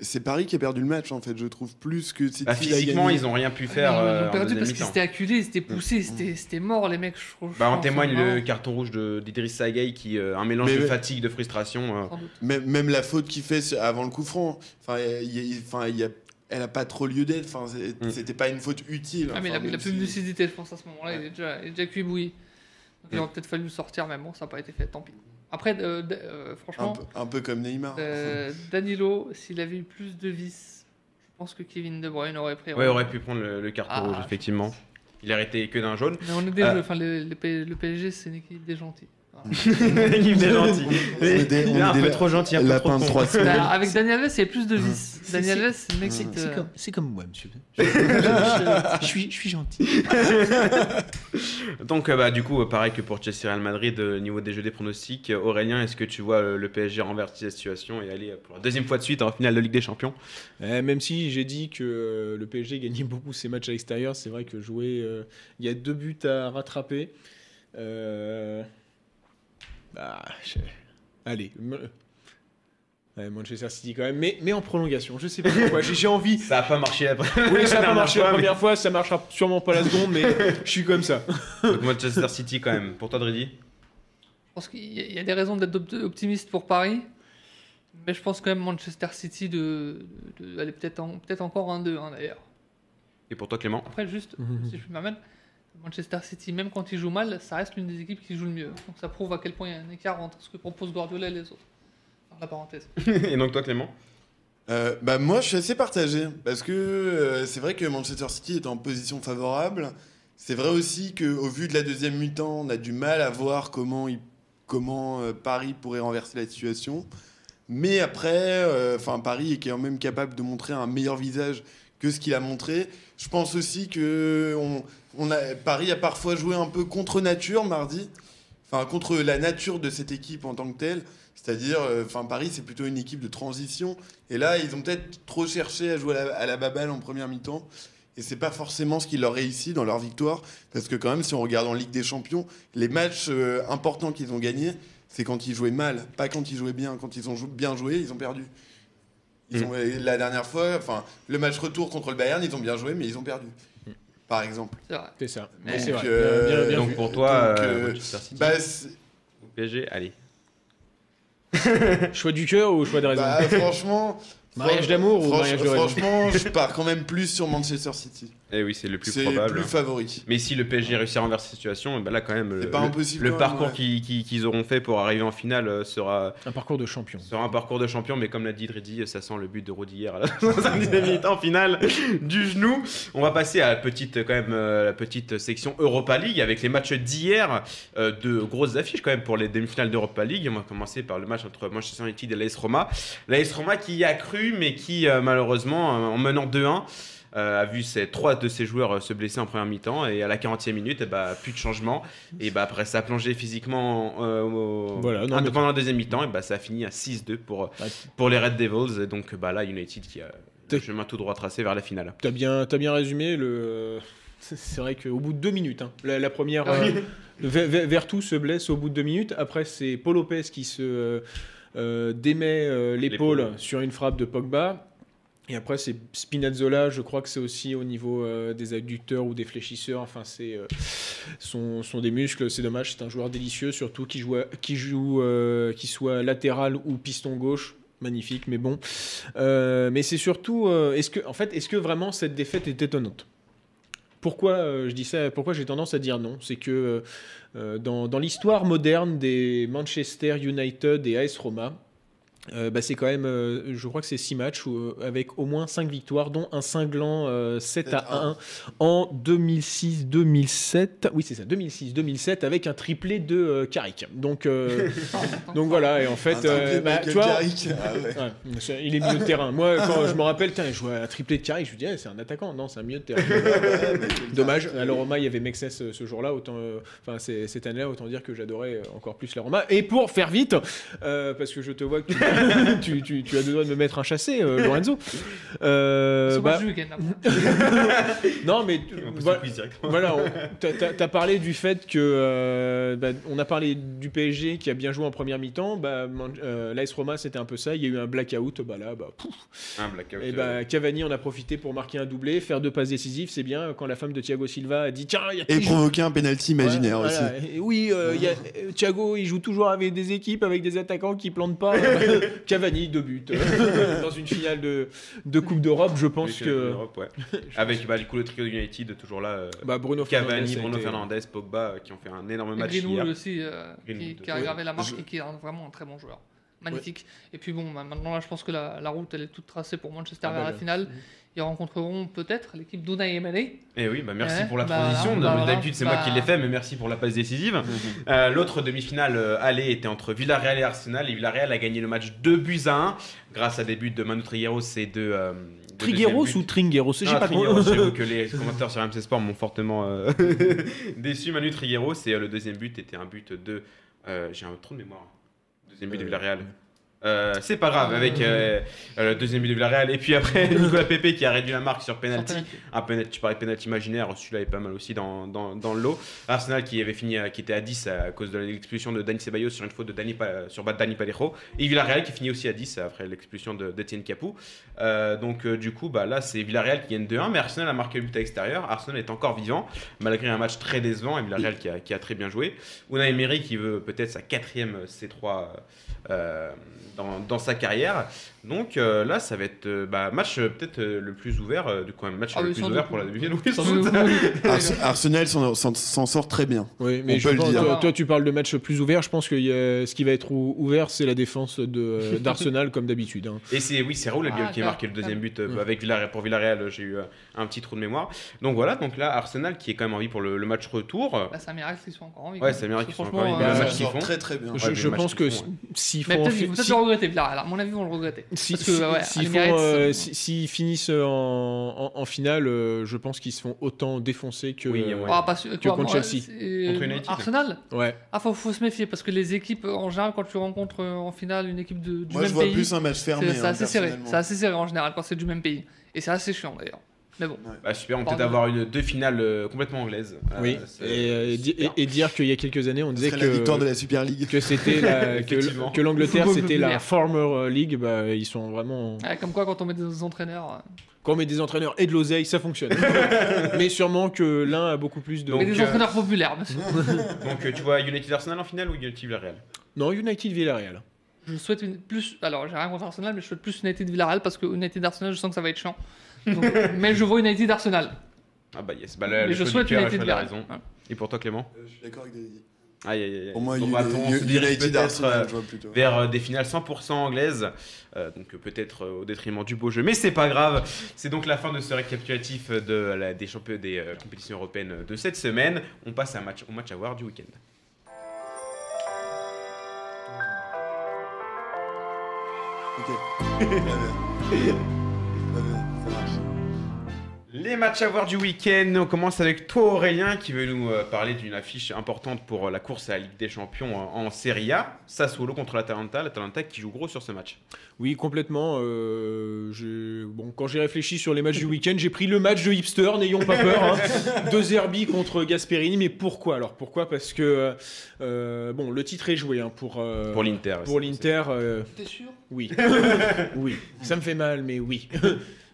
c'est Paris qui a perdu le match en fait. Je trouve plus que City. Bah, a physiquement, ils ont rien pu Ils faire. ont euh, en perdu parce qu'ils étaient acculés, ils étaient poussés, c'était c'était mort, les mecs. Je trouve, Bah, en témoigne le carton rouge de- d'Idriss Sagaï qui euh, un mélange Mais de ouais. fatigue, de frustration. euh. Même, même la faute qu'il fait avant le coup franc. Enfin, il y a- enfin, il y a- elle a pas trop lieu d'être. Enfin, Mm. c'était pas une faute utile. Ah, mais il Enfin, a, il a même plus de si- lucidité, je pense, à ce moment-là. Il, est déjà, il est déjà cuit bouilli. Donc, il Mm. aurait peut-être fallu le sortir, mais bon, ça n'a pas été fait, tant pis. Après, euh, euh, un, franchement, peu, un peu comme Neymar. euh, [LAUGHS] Danilo, s'il avait eu plus de vis, je pense que Kevin De Bruyne aurait pris. Ouais, aurait pu prendre le, le carton Ah, rouge, je effectivement. Il a arrêté que d'un jaune. Mais on est des Euh. jeux, enfin, le, le P- le PSG, c'est une équipe des gentils. Il est gentil. On est des- Il on est un peu trop gentil, un peu trop con. Bah, avec Daniel Alves, il y avait plus de vis. C'est- Daniel Alves, c'est le mec qui c'est- comme, c'est comme moi, monsieur. [LAUGHS] Je, je- je suis, je suis gentil. [LAUGHS] Donc, euh, bah, du coup, euh, pareil que pour Chelsea Real Madrid, au niveau des jeux des pronostics, euh, Aurélien, est-ce que tu vois euh, le PSG renverser la situation et aller euh, pour la deuxième fois de suite en finale de Ligue des Champions? Euh, même si j'ai dit que euh, le PSG gagnait [LAUGHS] beaucoup ses matchs à l'extérieur, c'est vrai que jouer, euh, il y a deux buts à rattraper. Euh, bah, je- allez, me- ouais, Manchester City quand même, mais, mais en prolongation. Je sais pas pourquoi. J'ai j'ai envie. Ça a pas marché la Oui, ça a pas marché la première fois, ça marchera sûrement pas la seconde, mais je suis comme ça. Donc, Manchester City quand même. Pour toi, Dredi Je pense qu'il y a- il y a des raisons d'être opt- optimiste pour Paris. Mais je pense quand même Manchester City de, de, de- aller peut-être en- peut-être encore un 2 hein, d'ailleurs. Et pour toi, Clément? Après juste, [LAUGHS] si je puis me permettre, Manchester City, même quand il joue mal, ça reste l'une des équipes qui joue le mieux. Donc ça prouve à quel point il y a un écart entre ce que propose Guardiola et les autres. Dans la parenthèse. [LAUGHS] Et donc, toi, Clément? Euh, bah moi, je suis assez partagé parce que euh, c'est vrai que Manchester City est en position favorable. C'est vrai aussi que au vu de la deuxième mi-temps, on a du mal à voir comment il- comment euh, Paris pourrait renverser la situation. Mais après, enfin Paris est quand même capable de montrer un meilleur visage que ce qu'il a montré. Je pense aussi que Paris a parfois joué un peu contre nature mardi, enfin contre la nature de cette équipe en tant que telle. C'est-à-dire, euh, enfin Paris c'est plutôt une équipe de transition. Et là, ils ont peut-être trop cherché à jouer à la, à en première mi-temps. Et c'est pas forcément ce qui leur réussit dans leur victoire. Parce que quand même, si on regarde en Ligue des Champions, les matchs euh, importants qu'ils ont gagnés, c'est quand ils jouaient mal, pas quand ils jouaient bien. Quand ils ont bien joué, ils ont perdu. Ils Mm. la dernière fois, enfin, le match retour contre le Bayern, ils ont bien joué, mais ils ont perdu. Par exemple. C'est ça. Mais donc, vrai. euh, Bien- bien- bien Donc vu. pour toi, Donc, euh, euh, Bah, PSG, allez. [LAUGHS] Choix du cœur ou choix de raison bah, franchement. Mariage d'amour ou franch- mariage de raison Franchement, [LAUGHS] je pars quand même plus sur Manchester City. Eh oui, c'est le plus C'est probable. plus favori. Mais si le PSG réussit à renverser la situation, bah là quand même, le, pas le- impossible le parcours ouais. qu'ils auront fait pour arriver en finale euh, sera, Un parcours de champion. sera un parcours de champion. Mais comme l'a dit Dreddy, ça sent le but de Rodi hier à la 70e minute en finale du genou. On va passer à la petite, quand même, euh, la petite section Europa League avec les matchs d'hier. euh, de grosses affiches quand même pour les demi-finales d'Europa League. On va commencer par le match entre Manchester United et l'AS Roma. L'AS Roma qui y a cru, mais qui euh, malheureusement, euh, en menant 2-1, euh, a vu ses, trois de ses joueurs se blesser en première mi-temps et à la 40e minute, eh bah, plus de changement. Et bah, après, ça a plongé physiquement euh, au- Voilà, non, un- mais- pendant la deuxième mi-temps. Et bah, ça a fini à 6-2 pour, pour les Red Devils. Et donc bah, là, United qui a le chemin tout droit tracé vers la finale. T'as bien, t'as bien résumé. Le... C'est vrai qu'au bout de deux minutes, hein, la, la première, euh, [LAUGHS] Ver- Ver- Vertou se blesse au bout de deux minutes. Après, c'est Paul Lopez qui se démet euh, l'épaule sur une frappe de Pogba. Et après, c'est Spinazzola, je crois que c'est aussi au niveau euh, des adducteurs ou des fléchisseurs. Enfin, c'est euh, sont, sont des muscles. C'est dommage. C'est un joueur délicieux, surtout qui joue, qui joue, euh, qui soit latéral ou piston gauche. Magnifique, mais bon. Euh, mais c'est surtout, euh, est-ce que, en fait, est-ce que vraiment cette défaite est étonnante? Pourquoi euh, je dis ça Pourquoi j'ai tendance à dire non? C'est que euh, dans, dans l'histoire moderne des Manchester United et AS Roma, euh, bah, c'est quand même, euh, je crois que c'est six matchs où, euh, avec au moins 5 victoires, dont un cinglant euh, 7 à 1 en 2006-2007. Oui, c'est ça, 2006-2007, avec un triplé de euh, Carrick. Donc, euh, [LAUGHS] donc voilà, et en fait, euh, bah, tu vois, Carrick. [LAUGHS] Ah ouais. Ouais, c'est- il est milieu de terrain. Moi, quand je me rappelle, tiens, je vois un triplé de Carrick, je me dis, eh, c'est un attaquant. Non, c'est un milieu de terrain. [LAUGHS] Dommage. À la Roma, il y avait Mexès ce, ce jour-là. Autant, enfin, cette année-là, autant dire que j'adorais encore plus la Roma. Et pour faire vite, euh, parce que je te vois que tu, [LAUGHS] tu, tu- tu as deux doigts de me mettre un chassé, euh, [LAUGHS] Lorenzo. Euh, C'est bah, [LAUGHS] non, mais voilà, t'as- t'as parlé du fait que euh, bah, on a parlé du PSG qui a bien joué en première mi-temps. Bah, euh, l'AS Roma, c'était un peu ça. Il y a eu un blackout. Bah là, bah, pouf. Un blackout. Et euh, bah, Cavani en a profité pour marquer un doublé, faire deux passes décisives. C'est bien quand la femme de Thiago Silva a dit tiens, il y a Et provoquer un penalty imaginaire aussi. voilà. Et oui, euh, il y a- euh, Thiago, il joue toujours avec des équipes, avec des attaquants qui plantent pas. Cavani, deux buts. [LAUGHS] Dans une finale de, de Coupe d'Europe, je pense que. euh. [LAUGHS] Avec bah, du coup le trio de United toujours là. euh, Bah, Bruno Cavani, Bruno été- Fernandez, Pogba euh, qui ont fait un énorme match hier. Greenwood aussi, euh, qui, Greenwood, qui a aggravé la marque Je- et qui est vraiment un très bon joueur. Magnifique. Et puis bon, bah, maintenant là, je pense que la, la route elle est toute tracée pour Manchester Ah, vers bah, la finale. Mhm. Ils rencontreront peut-être l'équipe d'Unai Emery. Et oui, bah merci Ouais, pour la bah, transition. bah, D'habitude, c'est moi qui l'ai fait, mais merci pour la passe décisive. [LAUGHS] Euh, L'autre demi-finale euh, aller était entre Villarreal et Arsenal. Et Villarreal a gagné le match 2 buts à 1 grâce à des buts de Manu Trigueros et de. euh, de Trigueros ou. Tringueros J'ai Ah, pas Trigueros, compris. j'avoue que les [LAUGHS] commentateurs sur MC Sport m'ont fortement euh, [LAUGHS] déçu. Manu Trigueros et euh, le deuxième but était un but de. euh, J'ai un trou de mémoire. Deuxième but de Villarreal. Euh, c'est pas grave, avec euh, euh, le deuxième but de Villarreal. Et puis après, [LAUGHS] Nicolas Pepe qui a réduit la marque sur penalty. Un penalty, tu parlais de penalty imaginaire, celui-là est pas mal aussi dans, dans, dans le lot. Arsenal qui avait fini, qui était à 10 à cause de l'expulsion de Dani Ceballos sur une faute de Dani, sur Dani Parejo. Et Villarreal qui finit aussi à 10 après l'expulsion de- d'Etienne Capou. Donc du coup, bah, là c'est Villarreal qui gagne 2-1, mais Arsenal a marqué le but à l'extérieur. Arsenal est encore vivant, malgré un match très décevant, et Villarreal qui a, qui a très bien joué. Unai Emery qui veut peut-être sa quatrième C3 euh, dans, dans sa carrière. Donc euh, là, ça va être euh, bah, match euh, peut-être euh, le plus ouvert, euh, du coup, un match Ah le plus ouvert doute. pour la demi-finale. Oui, sans doute. [LAUGHS] Arsenal s'en sort très bien. Oui, mais On je peut le pense- dire. Toi, toi, tu parles de match plus ouvert. Je pense que a- ce qui va être ou- ouvert, c'est la défense de- [LAUGHS] d'Arsenal, comme d'habitude. hein. Et c'est oui, c'est Raoul Ah, qui a marqué le deuxième but euh, Ouais. avec Villarreal. Pour Villarreal, euh, j'ai eu euh, un petit trou de mémoire. Donc voilà, donc là Arsenal qui est quand même en vie pour le, le match retour. Bah, c'est un miracle qu'ils soient encore en vie. Ouais, c'est un miracle qu'ils soient encore en vie. franchement, Le Ils euh, match qu'ils font. très très bien. Je, le pense que s'ils font peut-être le regretter, Villarreal. À mon avis, vont le regretter. Si- Parce que, si- ouais, s'ils euh, si- s'ils finissent en, en- en finale, euh, je pense qu'ils se font autant défoncer que. Oui, euh, ouais. Ah, quoi, contre moi, Chelsea. c'est- Contre United. Arsenal ouais. Ah, faut, faut se méfier parce que les équipes, en général, quand tu rencontres en finale une équipe de, du Moi même je vois pays, plus un match fermé. c'est c'est hein, assez serré. C'est assez serré en général quand c'est du même pays. Et c'est assez chiant d'ailleurs. Mais bon, Bah, super, on peut peut-être avoir une, deux finales euh, complètement anglaises. Euh, Oui, et, euh, et dire qu'il y a quelques années, on disait que, la victoire de la Super League. que c'était la- [LAUGHS] que, l'Angleterre c'était la former league. Bah, ils sont vraiment. comme quoi quand on met des entraîneurs. Quand on met des entraîneurs et de l'oseille, ça fonctionne. [LAUGHS] Mais sûrement que l'un a beaucoup plus de. Donc, mais des euh, entraîneurs populaires, bien sûr. [LAUGHS] Donc tu vois United Arsenal en finale ou United Villarreal? Non, United Villarreal. Je souhaite une plus. Alors, j'ai rien contre Arsenal, mais je souhaite plus United Villarreal parce que United Arsenal, je sens que ça va être chiant. Donc, [LAUGHS] mais je vois United Arsenal. Ah bah yes, bah, le, mais le je choix du souhaite United la raison. Et pour toi Clément Euh, Je suis d'accord avec David. Aïe aïe aïe. Pour moi, Donc, Uni- bah, attends, on se dirige peut-être, euh, je vois plutôt. vers euh, des finales 100% anglaises, euh, donc peut-être au détriment du beau jeu, mais c'est pas grave. C'est donc la fin de ce récapitulatif de la, des champions des euh, compétitions européennes de cette semaine. On passe à un match, au match à voir du week-end. Ok. [LAUGHS] [LAUGHS] Les matchs à voir du week-end, on commence avec toi Aurélien qui veut nous euh, parler d'une affiche importante pour euh, la course à la Ligue des Champions euh, en Serie A. Sassuolo contre l'Atalanta, l'Atalanta qui joue gros sur ce match. Oui, complètement. euh, bon, quand j'ai réfléchi sur les matchs du week-end, j'ai pris le match de hipster, n'ayons pas peur. Hein. [LAUGHS] De Zerbi contre Gasperini. Mais pourquoi? Alors pourquoi? Parce que euh, bon, le titre est joué hein, pour, euh, Pour l'Inter. Pour l'Inter, euh, T'es sûr? oui. [LAUGHS] oui. Ça me fait mal, mais oui. [LAUGHS]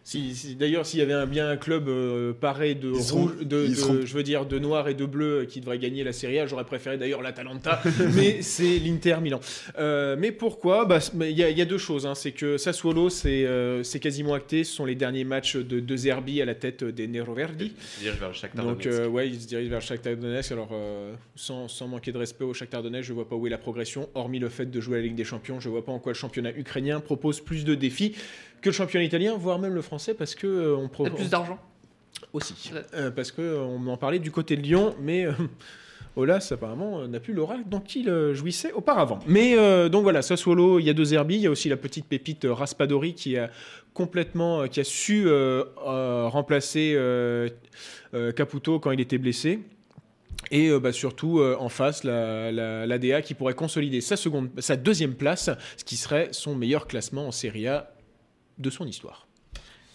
Si, si- D'ailleurs, s'il y avait un, bien un club euh, paré de Ils seront- rouge, de, ils je veux dire de noir et de bleu euh, qui devrait gagner la Serie A, j'aurais préféré d'ailleurs l'Atalanta, [LAUGHS] mais c'est l'Inter Milan. Euh, mais pourquoi? Bah, Il y, a- il y a deux choses. hein. C'est que Sassuolo, c'est euh, c'est quasiment acté. Ce sont les derniers matchs de, de Zerbi à la tête des Neroverdi. Il se dirige vers le Shakhtar Donc, Donetsk. euh, ouais, il se dirige vers Shakhtar Donetsk. Alors, euh, sans, sans manquer de respect au Shakhtar Donetsk, je vois pas où est la progression. Hormis le fait de jouer à la Ligue des Champions, je vois pas en quoi le championnat ukrainien propose plus de défis que le championnat italien, voire même le français, parce que euh, on plus d'argent. aussi. Ouais. Euh, parce que euh, on en parlait du côté de Lyon, mais euh, [LAUGHS] Olas apparemment n'a plus l'aura dont il jouissait auparavant. Mais euh, donc voilà, Sassuolo, il y a deux Zerbi, il y a aussi la petite pépite Raspadori qui a complètement, qui a su euh, euh, remplacer Caputo quand il était blessé. Et euh, bah, surtout euh, en face, la, la, l'ADA qui pourrait consolider sa, seconde, sa deuxième place, ce qui serait son meilleur classement en Serie A de son histoire.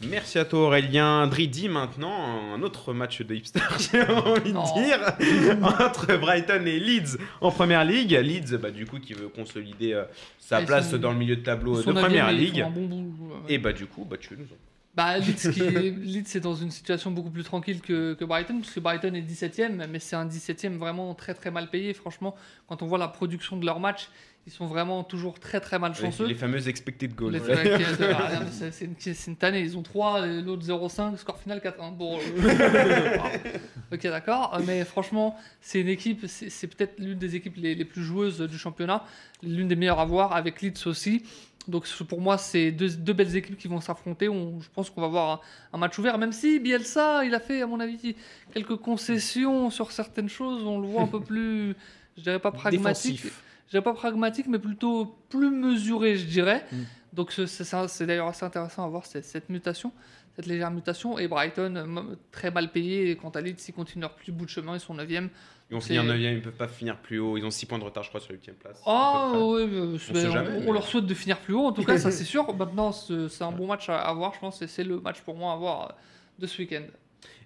Merci à toi Aurélien. Dridi maintenant, un autre match de hipster, [LAUGHS] j'ai envie de dire, entre Brighton et Leeds en première ligue. Leeds, bah, du coup, qui veut consolider euh, sa place dans le milieu de tableau de première ligue. bon ouais. Et bah du coup, bah tu nous en- Bah, Leeds, qui est, Leeds est dans une situation beaucoup plus tranquille que, que Brighton, parce que Brighton est 17ème, mais c'est un 17ème vraiment très très mal payé. Franchement, quand on voit la production de leurs matchs, ils sont vraiment toujours très très malchanceux. les fameuses expected goals. Les- ouais. mais [LAUGHS] c'est- une, une tannée, ils ont 3, l'autre 0,5, score final 4-1. Bon, euh, [LAUGHS] ok, d'accord, Euh, mais franchement, c'est une équipe, c'est peut-être l'une des équipes les, les plus joueuses du championnat, l'une des meilleures à voir, avec Leeds aussi. Donc pour moi, c'est deux, deux belles équipes qui vont s'affronter. On- Je pense qu'on va voir un, un match ouvert, même si Bielsa, il a fait, à mon avis, quelques concessions sur certaines choses. On le voit un peu [LAUGHS] plus, je dirais pas pragmatique. Défensif. Je dirais pas pragmatique, mais plutôt plus mesuré, je dirais. Mm. Donc c'est- d'ailleurs assez intéressant à voir cette, cette mutation, cette légère mutation. Et Brighton, euh, très mal payé. Et quant à Leeds, ils continuent leur petit bout de chemin, ils sont 9e. Ils vont finir 9 ils peuvent pas finir plus haut. Ils ont 6 points de retard, je crois, sur la 8 place. Oh, près. oui, euh, on, jamais, on mais- leur souhaite de finir plus haut, en tout cas, ça c'est [LAUGHS] sûr. Maintenant, c'est c'est un bon match à, à voir, je pense, et c'est le match pour moi à voir euh, de ce week-end.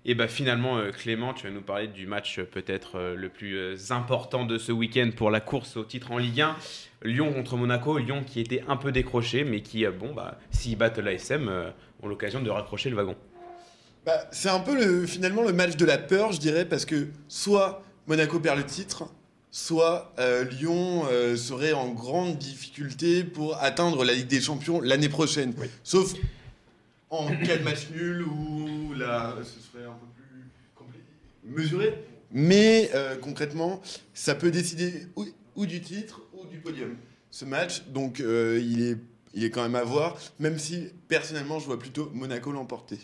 Et bah finalement, euh, Clément, tu vas nous parler du match euh, peut-être euh, le plus important de ce week-end pour la course au titre en Ligue 1. Lyon contre Monaco. Lyon qui était un peu décroché, mais qui, bon, bah, s'ils battent l'ASM, ont l'occasion de raccrocher le wagon. Bah, c'est un peu le, finalement le match de la peur, je dirais, parce que soit Monaco perd le titre, soit euh, Lyon euh, serait en grande difficulté pour atteindre la Ligue des Champions l'année prochaine. Sauf en cas de match nul où là, ce serait un peu plus mesuré. Mais euh, concrètement, ça peut décider ou, ou du titre ou du podium. Ce match, donc euh, il, est, il est quand même à voir, même si personnellement je vois plutôt Monaco l'emporter.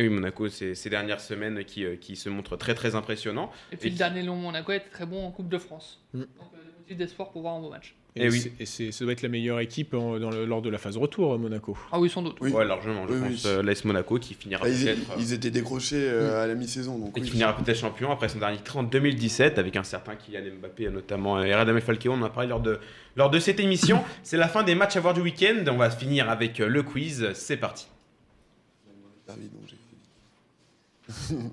Et oui, Monaco, c'est ces dernières semaines qui, euh, qui se montrent très très impressionnants. Et puis Et le qui- dernier Lyon Monaco était très bon en Coupe de France. Mm. Donc, euh, des motifs d'espoir pour voir un beau match. Et, Eh oui. c'est- et c'est- ça doit être la meilleure équipe en- dans le- lors de la phase retour, euh, Monaco. Ah oui, sans doute. Oui. Ouais, largement, je Oui, pense. oui. euh, l'AS Monaco qui finira Ah, ils, peut-être. euh, ils étaient décrochés euh, à la mi-saison. Donc Et oui. qui finira peut-être champion après son dernier titre en 2017 avec un certain Kylian Mbappé notamment et Radamel Falcao. On en a parlé lors de, lors de cette émission. [LAUGHS] C'est la fin des matchs à voir du week-end. On va finir avec euh, le quiz. C'est parti. Derby, donc j'ai fait. [LAUGHS]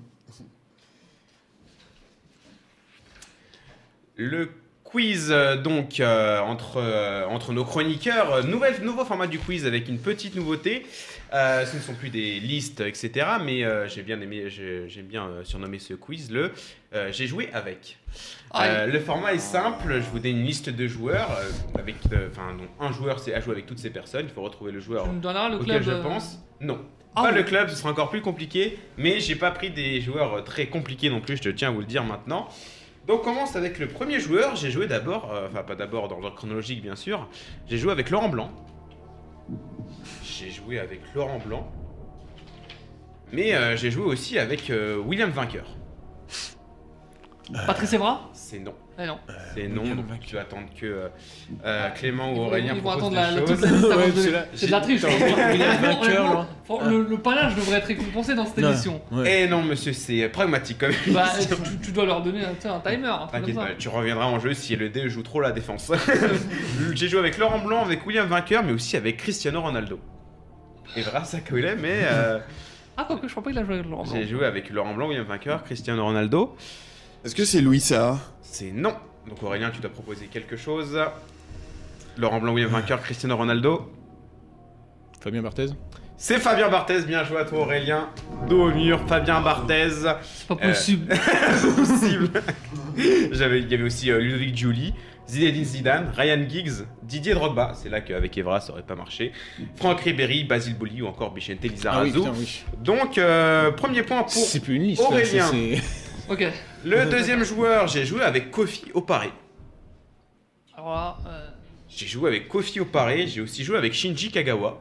Le quiz, donc, euh, entre, euh, entre nos chroniqueurs. Euh, Nouvelle, nouveau format du quiz avec une petite nouveauté. Euh, ce ne sont plus des listes, etc. Mais j'ai bien aimé, j'ai- j'aime bien surnommer ce quiz le J'ai joué avec. Le format est simple. Je vous donne une liste de joueurs. avec, Enfin, un joueur, c'est à jouer avec toutes ces personnes. Il faut retrouver le joueur Tu me donneras le auquel club. je pense. Non. Ah pas oui. le club, ce sera encore plus compliqué. Mais j'ai pas pris des joueurs euh, très compliqués non plus, je te tiens à vous le dire maintenant. Donc on commence avec le premier joueur. J'ai joué d'abord, euh, enfin pas d'abord dans l'ordre chronologique bien sûr. J'ai joué avec Laurent Blanc. J'ai joué avec Laurent Blanc. Mais euh, j'ai joué aussi avec euh, William Vainqueur. Patrice Evra C'est non. Eh non. C'est non, donc tu vas attendre que euh, euh, Clément ou Aurélien ils vont proposent attendre des la, la- choses. toute la liste avant Ouais, de donner- c'est là- C'est de la triche. Vainqueur, là. faut- le, le panache devrait être récompensé dans cette Non, émission. ouais. Eh non, monsieur, c'est euh, pragmatique quand même. Bah, [LAUGHS] tu, tu dois leur donner un, tu sais, un timer. un truc T'inquiète comme pas, ça. tu reviendras en jeu si le dé joue trop la défense. [LAUGHS] J'ai joué avec Laurent Blanc, avec William Vainqueur, mais aussi avec Cristiano Ronaldo. Et ça collait, mais euh, Ah, quoi que je crois pas qu'il a joué avec Laurent Blanc. j'ai joué avec Laurent Blanc, William Vainqueur, Cristiano Ronaldo. Est-ce que c'est Louis Saha C'est non. Donc Aurélien, tu dois proposer quelque chose. Laurent Blanc, William Vainqueur, Cristiano Ronaldo. Fabien Barthez C'est Fabien Barthez, bien joué à toi Aurélien. Dos au mur, Fabien Barthez. C'est pas Euh, possible. [LAUGHS] J'avais, il y avait aussi euh, Ludovic Giuli, Zinedine Zidane, Ryan Giggs, Didier Drogba, c'est là qu'avec Evra ça aurait pas marché, Franck Ribéry, Basile Boli ou encore Bichente Ah oui, Lizarazu. putain, oui. Donc euh, premier point pour C'est plus une liste. là, Aurélien. c'est- c'est- Ok. le deuxième joueur. J'ai joué avec Kofi Opare. Alors là, euh, J'ai joué avec Kofi Opare. J'ai aussi joué avec Shinji Kagawa.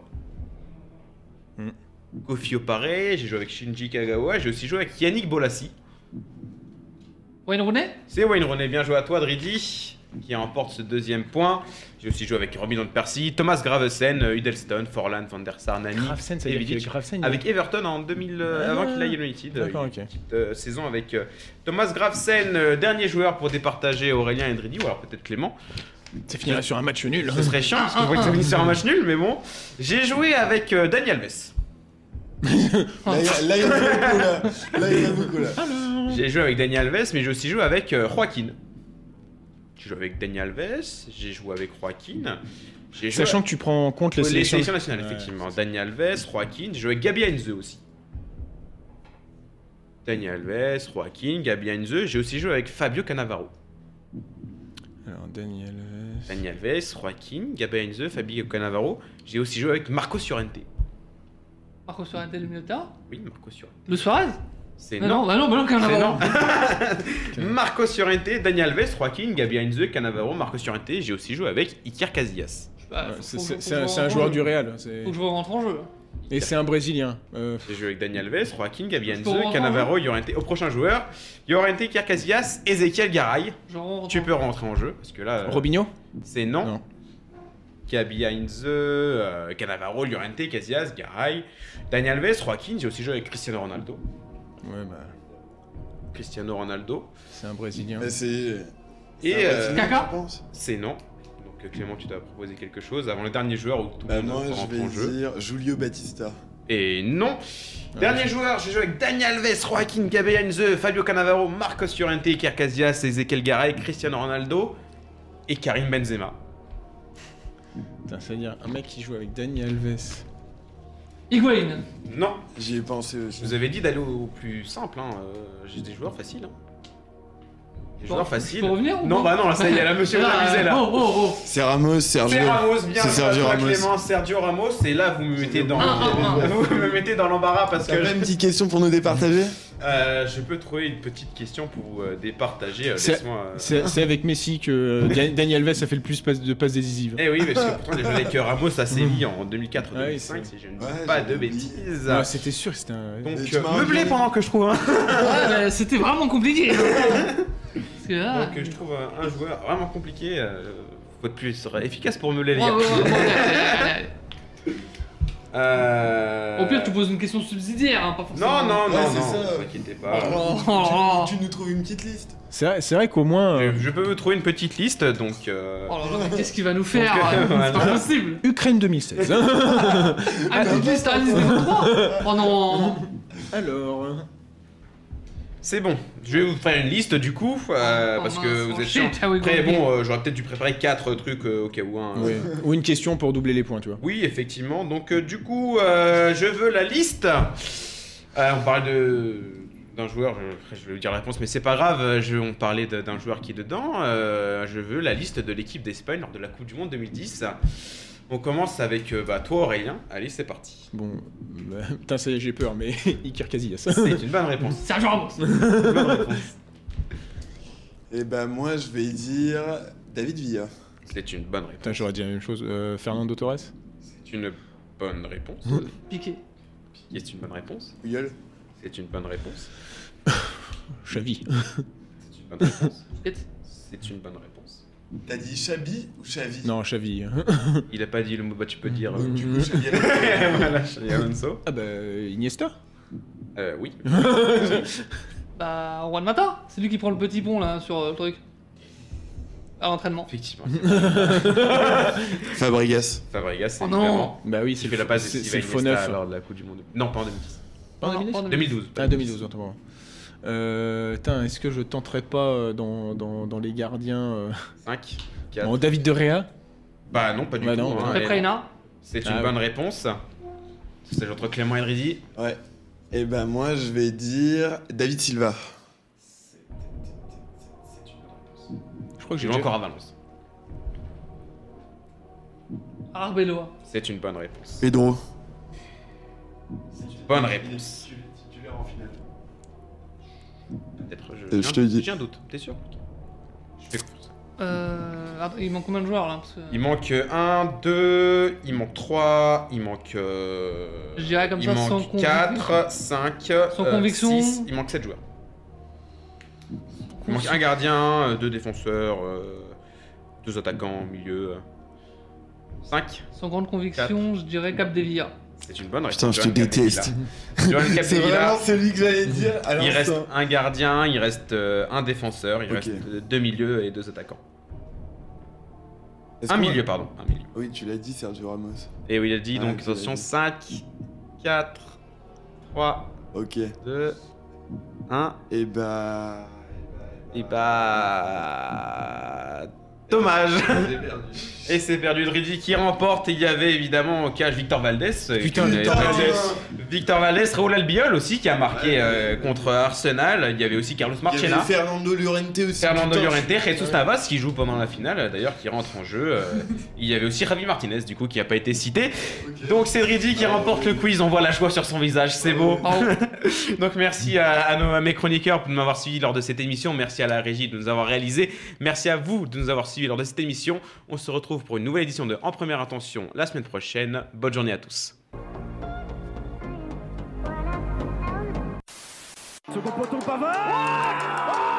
Hmm. Kofi Opare. J'ai joué avec Shinji Kagawa. J'ai aussi joué avec Yannick Bolassi. Wayne Rooney? C'est Wayne Rooney, bien joué à toi, Dridi, qui remporte ce deuxième point. J'ai aussi joué avec Robin Van Persie, Thomas Gravesen, euh, Udelston, Forlan, Van der Sar, Nani, Gravesen, ça veut dire. Gravesen, il- avec Everton en 2000, euh, Ah. avant qu'il aille à United. D'accord, euh, ok. une petite euh, saison avec euh, Thomas Gravesen, euh, dernier joueur pour départager Aurélien et Dridi, ou alors peut-être Clément. Ça finirait sur un match nul. Ce serait chiant parce qu'on voit que [LAUGHS] ça finit sur un match nul, mais bon. J'ai joué avec euh, Dani Alves. [LAUGHS] Là, il y a- beaucoup là. Là, il y en a beaucoup là. J'ai joué avec Dani Alves, mais j'ai aussi joué avec euh, Joaquin. J'ai joué avec Dani Alves, j'ai joué avec Joaquin. Joué Sachant que tu prends en compte les les sélections. sélections nationales, Ouais. effectivement. Dani Alves, Joaquin, j'ai joué avec Gabi Heinze aussi. Dani Alves, Joaquin, Gabi Heinze, j'ai aussi joué avec Fabio Cannavaro. Alors, Daniel. euh, Dani Alves, Joaquin, Gabi Heinze, Fabio Cannavaro. J'ai aussi joué avec Marco Surente. Marco Sorrente, le terrain Oui, Marco Surente. Le Suarez? C'est non. non, bah non, bah non, C'est avant. non. [LAUGHS] [LAUGHS] Marco Surente, Dani Alves, Joaquin, Gabi Heinze, Cannavaro, Marco Surente. J'ai aussi joué avec Iker Casillas. Bah, ouais, faut- c'est- faut- faut un, c'est joueur du. Real. c'est- Faut que je rentre en jeu. Et c'est un Brésilien. Euh, J'ai joué avec Dani Alves, Joaquin, Gabi Heinze, rentrer Cannavaro, Llorente. Au prochain joueur, Llorente, Iker Casillas, Ezequiel Garay. Je rentre Tu peux rentrer en jeu parce que là, euh, Robinho? c'est non. Non. Gabi Heinze, euh, Cannavaro, Llorente, Casillas, Garay, Dani Alves, Joaquin. J'ai aussi joué avec Cristiano Ronaldo. Ouais, bah. Cristiano Ronaldo. C'est un Brésilien. Mais c'est. Et euh, Caca je pense. c'est non. Donc euh, Clément, tu dois proposer quelque chose avant le dernier joueur où tout le Bah, monde moi, je rentre vais en jeu. dire Julio Batista. Et non. Dernier joueur, j'ai joué avec Dani Alves, Joaquin Gabi Heinze, Fabio Cannavaro, Marcos Llorente, Iker Casillas, Ezequiel Garay, Cristiano Ronaldo et Karim Benzema. Putain, ça veut dire un mec qui joue avec Dani Alves. Higuain. Non, J'y ai pensé aussi. je vous avais dit d'aller au plus simple. Hein. euh, J'ai des joueurs faciles. Hein. Des Bon, joueurs je faciles. peux revenir ou Non, pas bah non, là, ça y est, là, monsieur vous Ah, là. Oh, oh, oh. C'est Ramos, Sergio. C'est Ramos, bien C'est joué à Sergio toi, Ramos. Clément, Sergio Ramos, et là vous me mettez dans, Ah, ah, ah. [LAUGHS] vous me mettez dans l'embarras parce T'as que pas je, une petite question pour nous départager? Euh, je peux trouver une petite question pour vous euh, départager. euh, C'est- euh, C'est c'est avec Messi que euh, [LAUGHS] Dan- Dani Alves a fait le plus passe- de passes décisives. Eh oui, parce que pourtant joué avec Ramos à Séville en 2004-2005, Ouais, si je ne dis Ouais, pas de bêtises. Ouais, C'était sûr que c'était un. Donc, euh, meublé pendant que je trouve [LAUGHS] mais c'était vraiment compliqué. [LAUGHS] Parce que là. Donc, euh, je trouve un, un joueur vraiment compliqué. Euh, être plus efficace pour meubler les gars. Euh... Au pire, tu poses une question subsidiaire, hein, pas forcément. Non, non, Ouais, non, c'est non, ça. ne vous inquiétez pas. Oh, oh, oh. tu, tu nous trouves une petite liste C'est vrai, c'est vrai qu'au moins. euh, Je, je peux vous trouver une petite liste, donc. euh, Oh là là, mais qu'est-ce qu'il va nous faire euh, C'est pas possible Ukraine 2016. hein. Ah, une [LAUGHS] petite liste à liste des 23 Oh non Alors. C'est bon. Je vais vous faire une liste du coup, euh, Oh, parce mince, que vous oh, êtes chiant. ah Après, bon, euh, j'aurais peut-être dû préparer 4 trucs euh, au cas où. hein. Ou une question pour doubler les points, tu vois. Oui, effectivement. Donc, euh, du coup, euh, je veux la liste. Euh, on parle de d'un joueur, je, vais vous dire la réponse, mais c'est pas grave. Je, on parlait d'un joueur qui est dedans. Euh, je veux la liste de l'équipe d'Espagne lors de la Coupe du Monde 2010. On commence avec euh, bah, toi, Aurélien. Allez, c'est parti. Bon, bah, [LAUGHS] putain, ça y est, j'ai peur, mais [LAUGHS] Iker Casillas. C'est une bonne réponse. [LAUGHS] Sergio Ramos. Une bonne réponse. Et ben moi, je vais dire David Villa. C'est une bonne réponse. Putain, j'aurais dit la même chose. Euh, Fernando Torres C'est une bonne réponse. Piqué. C'est une bonne réponse. Puyol. C'est une bonne réponse. Xavi. C'est une bonne réponse. Busquets. C'est une bonne réponse. T'as dit Chabi ou Chavi Non, Xavi. [LAUGHS] Il a pas dit le mot, bah tu peux dire. euh, Mm. Du coup, Xavi [LAUGHS] Alonso. [LAUGHS] voilà, Alonso. Ah bah, Iniesta Euh, oui. Bah, Juan Mata. C'est lui qui prend le petit pont là sur euh, le truc. À l'entraînement. Effectivement. Fabregas. Fabregas, c'est Oh non. Bah oui, c'est fait le- la passe c'est- faux neuf. lors de la Coupe du Monde. Non, pas en 2010. Pas en Non, 2010 pas en 2012. Ah, 2012, attends. pardon. Euh, Putain, est-ce que je tenterais pas euh, dans, dans, dans les gardiens euh, 5, 4. bon, David De Rea? Bah non, pas du Bah tout. hein, Pepreina. C'est une Ah, bonne oui. réponse. C'est entre Clément et Dridi. Ouais. Et ben moi, je vais dire David Silva. Je crois que J'ai encore à Valence. Arbeloa. C'est une bonne réponse. Pedro. Bonne réponse. Peut-être. Euh, je te dis. J'ai un doute. T'es sûr? Je fais confiance. Euh, attends, il manque combien de joueurs là parce que... Il manque 1, 2, il manque 3, il manque. euh, Je dirais comme il ça, sans manque conviction. 4, 5, Sans conviction. 6, il manque 7 joueurs. Il manque un gardien, euh, deux défenseurs, euh, deux attaquants au milieu. 5 Sans grande conviction, je dirais Capdevia. C'est une bonne réponse. Putain, je te déteste. [LAUGHS] C'est vraiment celui que j'allais dire. à il reste un gardien, il reste euh, un défenseur, il Ok. reste euh, deux milieux et deux attaquants. Un milieu, pardon. Un milieu. Oui, tu l'as dit, Sergio Ramos. Et oui, il a dit Ah, donc attention dit. 5, 4, 3, Ok. 2, 1. Et bah. Et bah. Dommage Et c'est [LAUGHS] perdu de qui remporte. Et il y avait évidemment au cage Victor Valdés. euh, Putain, Victor Valdés. Victor Valdés, Raoul Albiol aussi qui a marqué euh, contre Arsenal. Il y avait aussi Carlos Il y avait Marchena. Fernando Llorente aussi. Fernando putain. Llorente, Jesus Navas qui joue pendant la finale, d'ailleurs qui rentre en jeu. euh, il y avait aussi Javi Martinez du coup qui n'a pas été cité. Donc c'est Dridi qui remporte le quiz, on voit la joie sur son visage, c'est beau. Bravo. [LAUGHS] Donc merci à, à nos- à mes chroniqueurs de m'avoir suivi lors de cette émission, merci à la régie de nous avoir réalisé, merci à vous de nous avoir lors de cette émission. On se retrouve pour une nouvelle édition de En Première Intention la semaine prochaine. Bonne journée à tous. Second poteau Pavard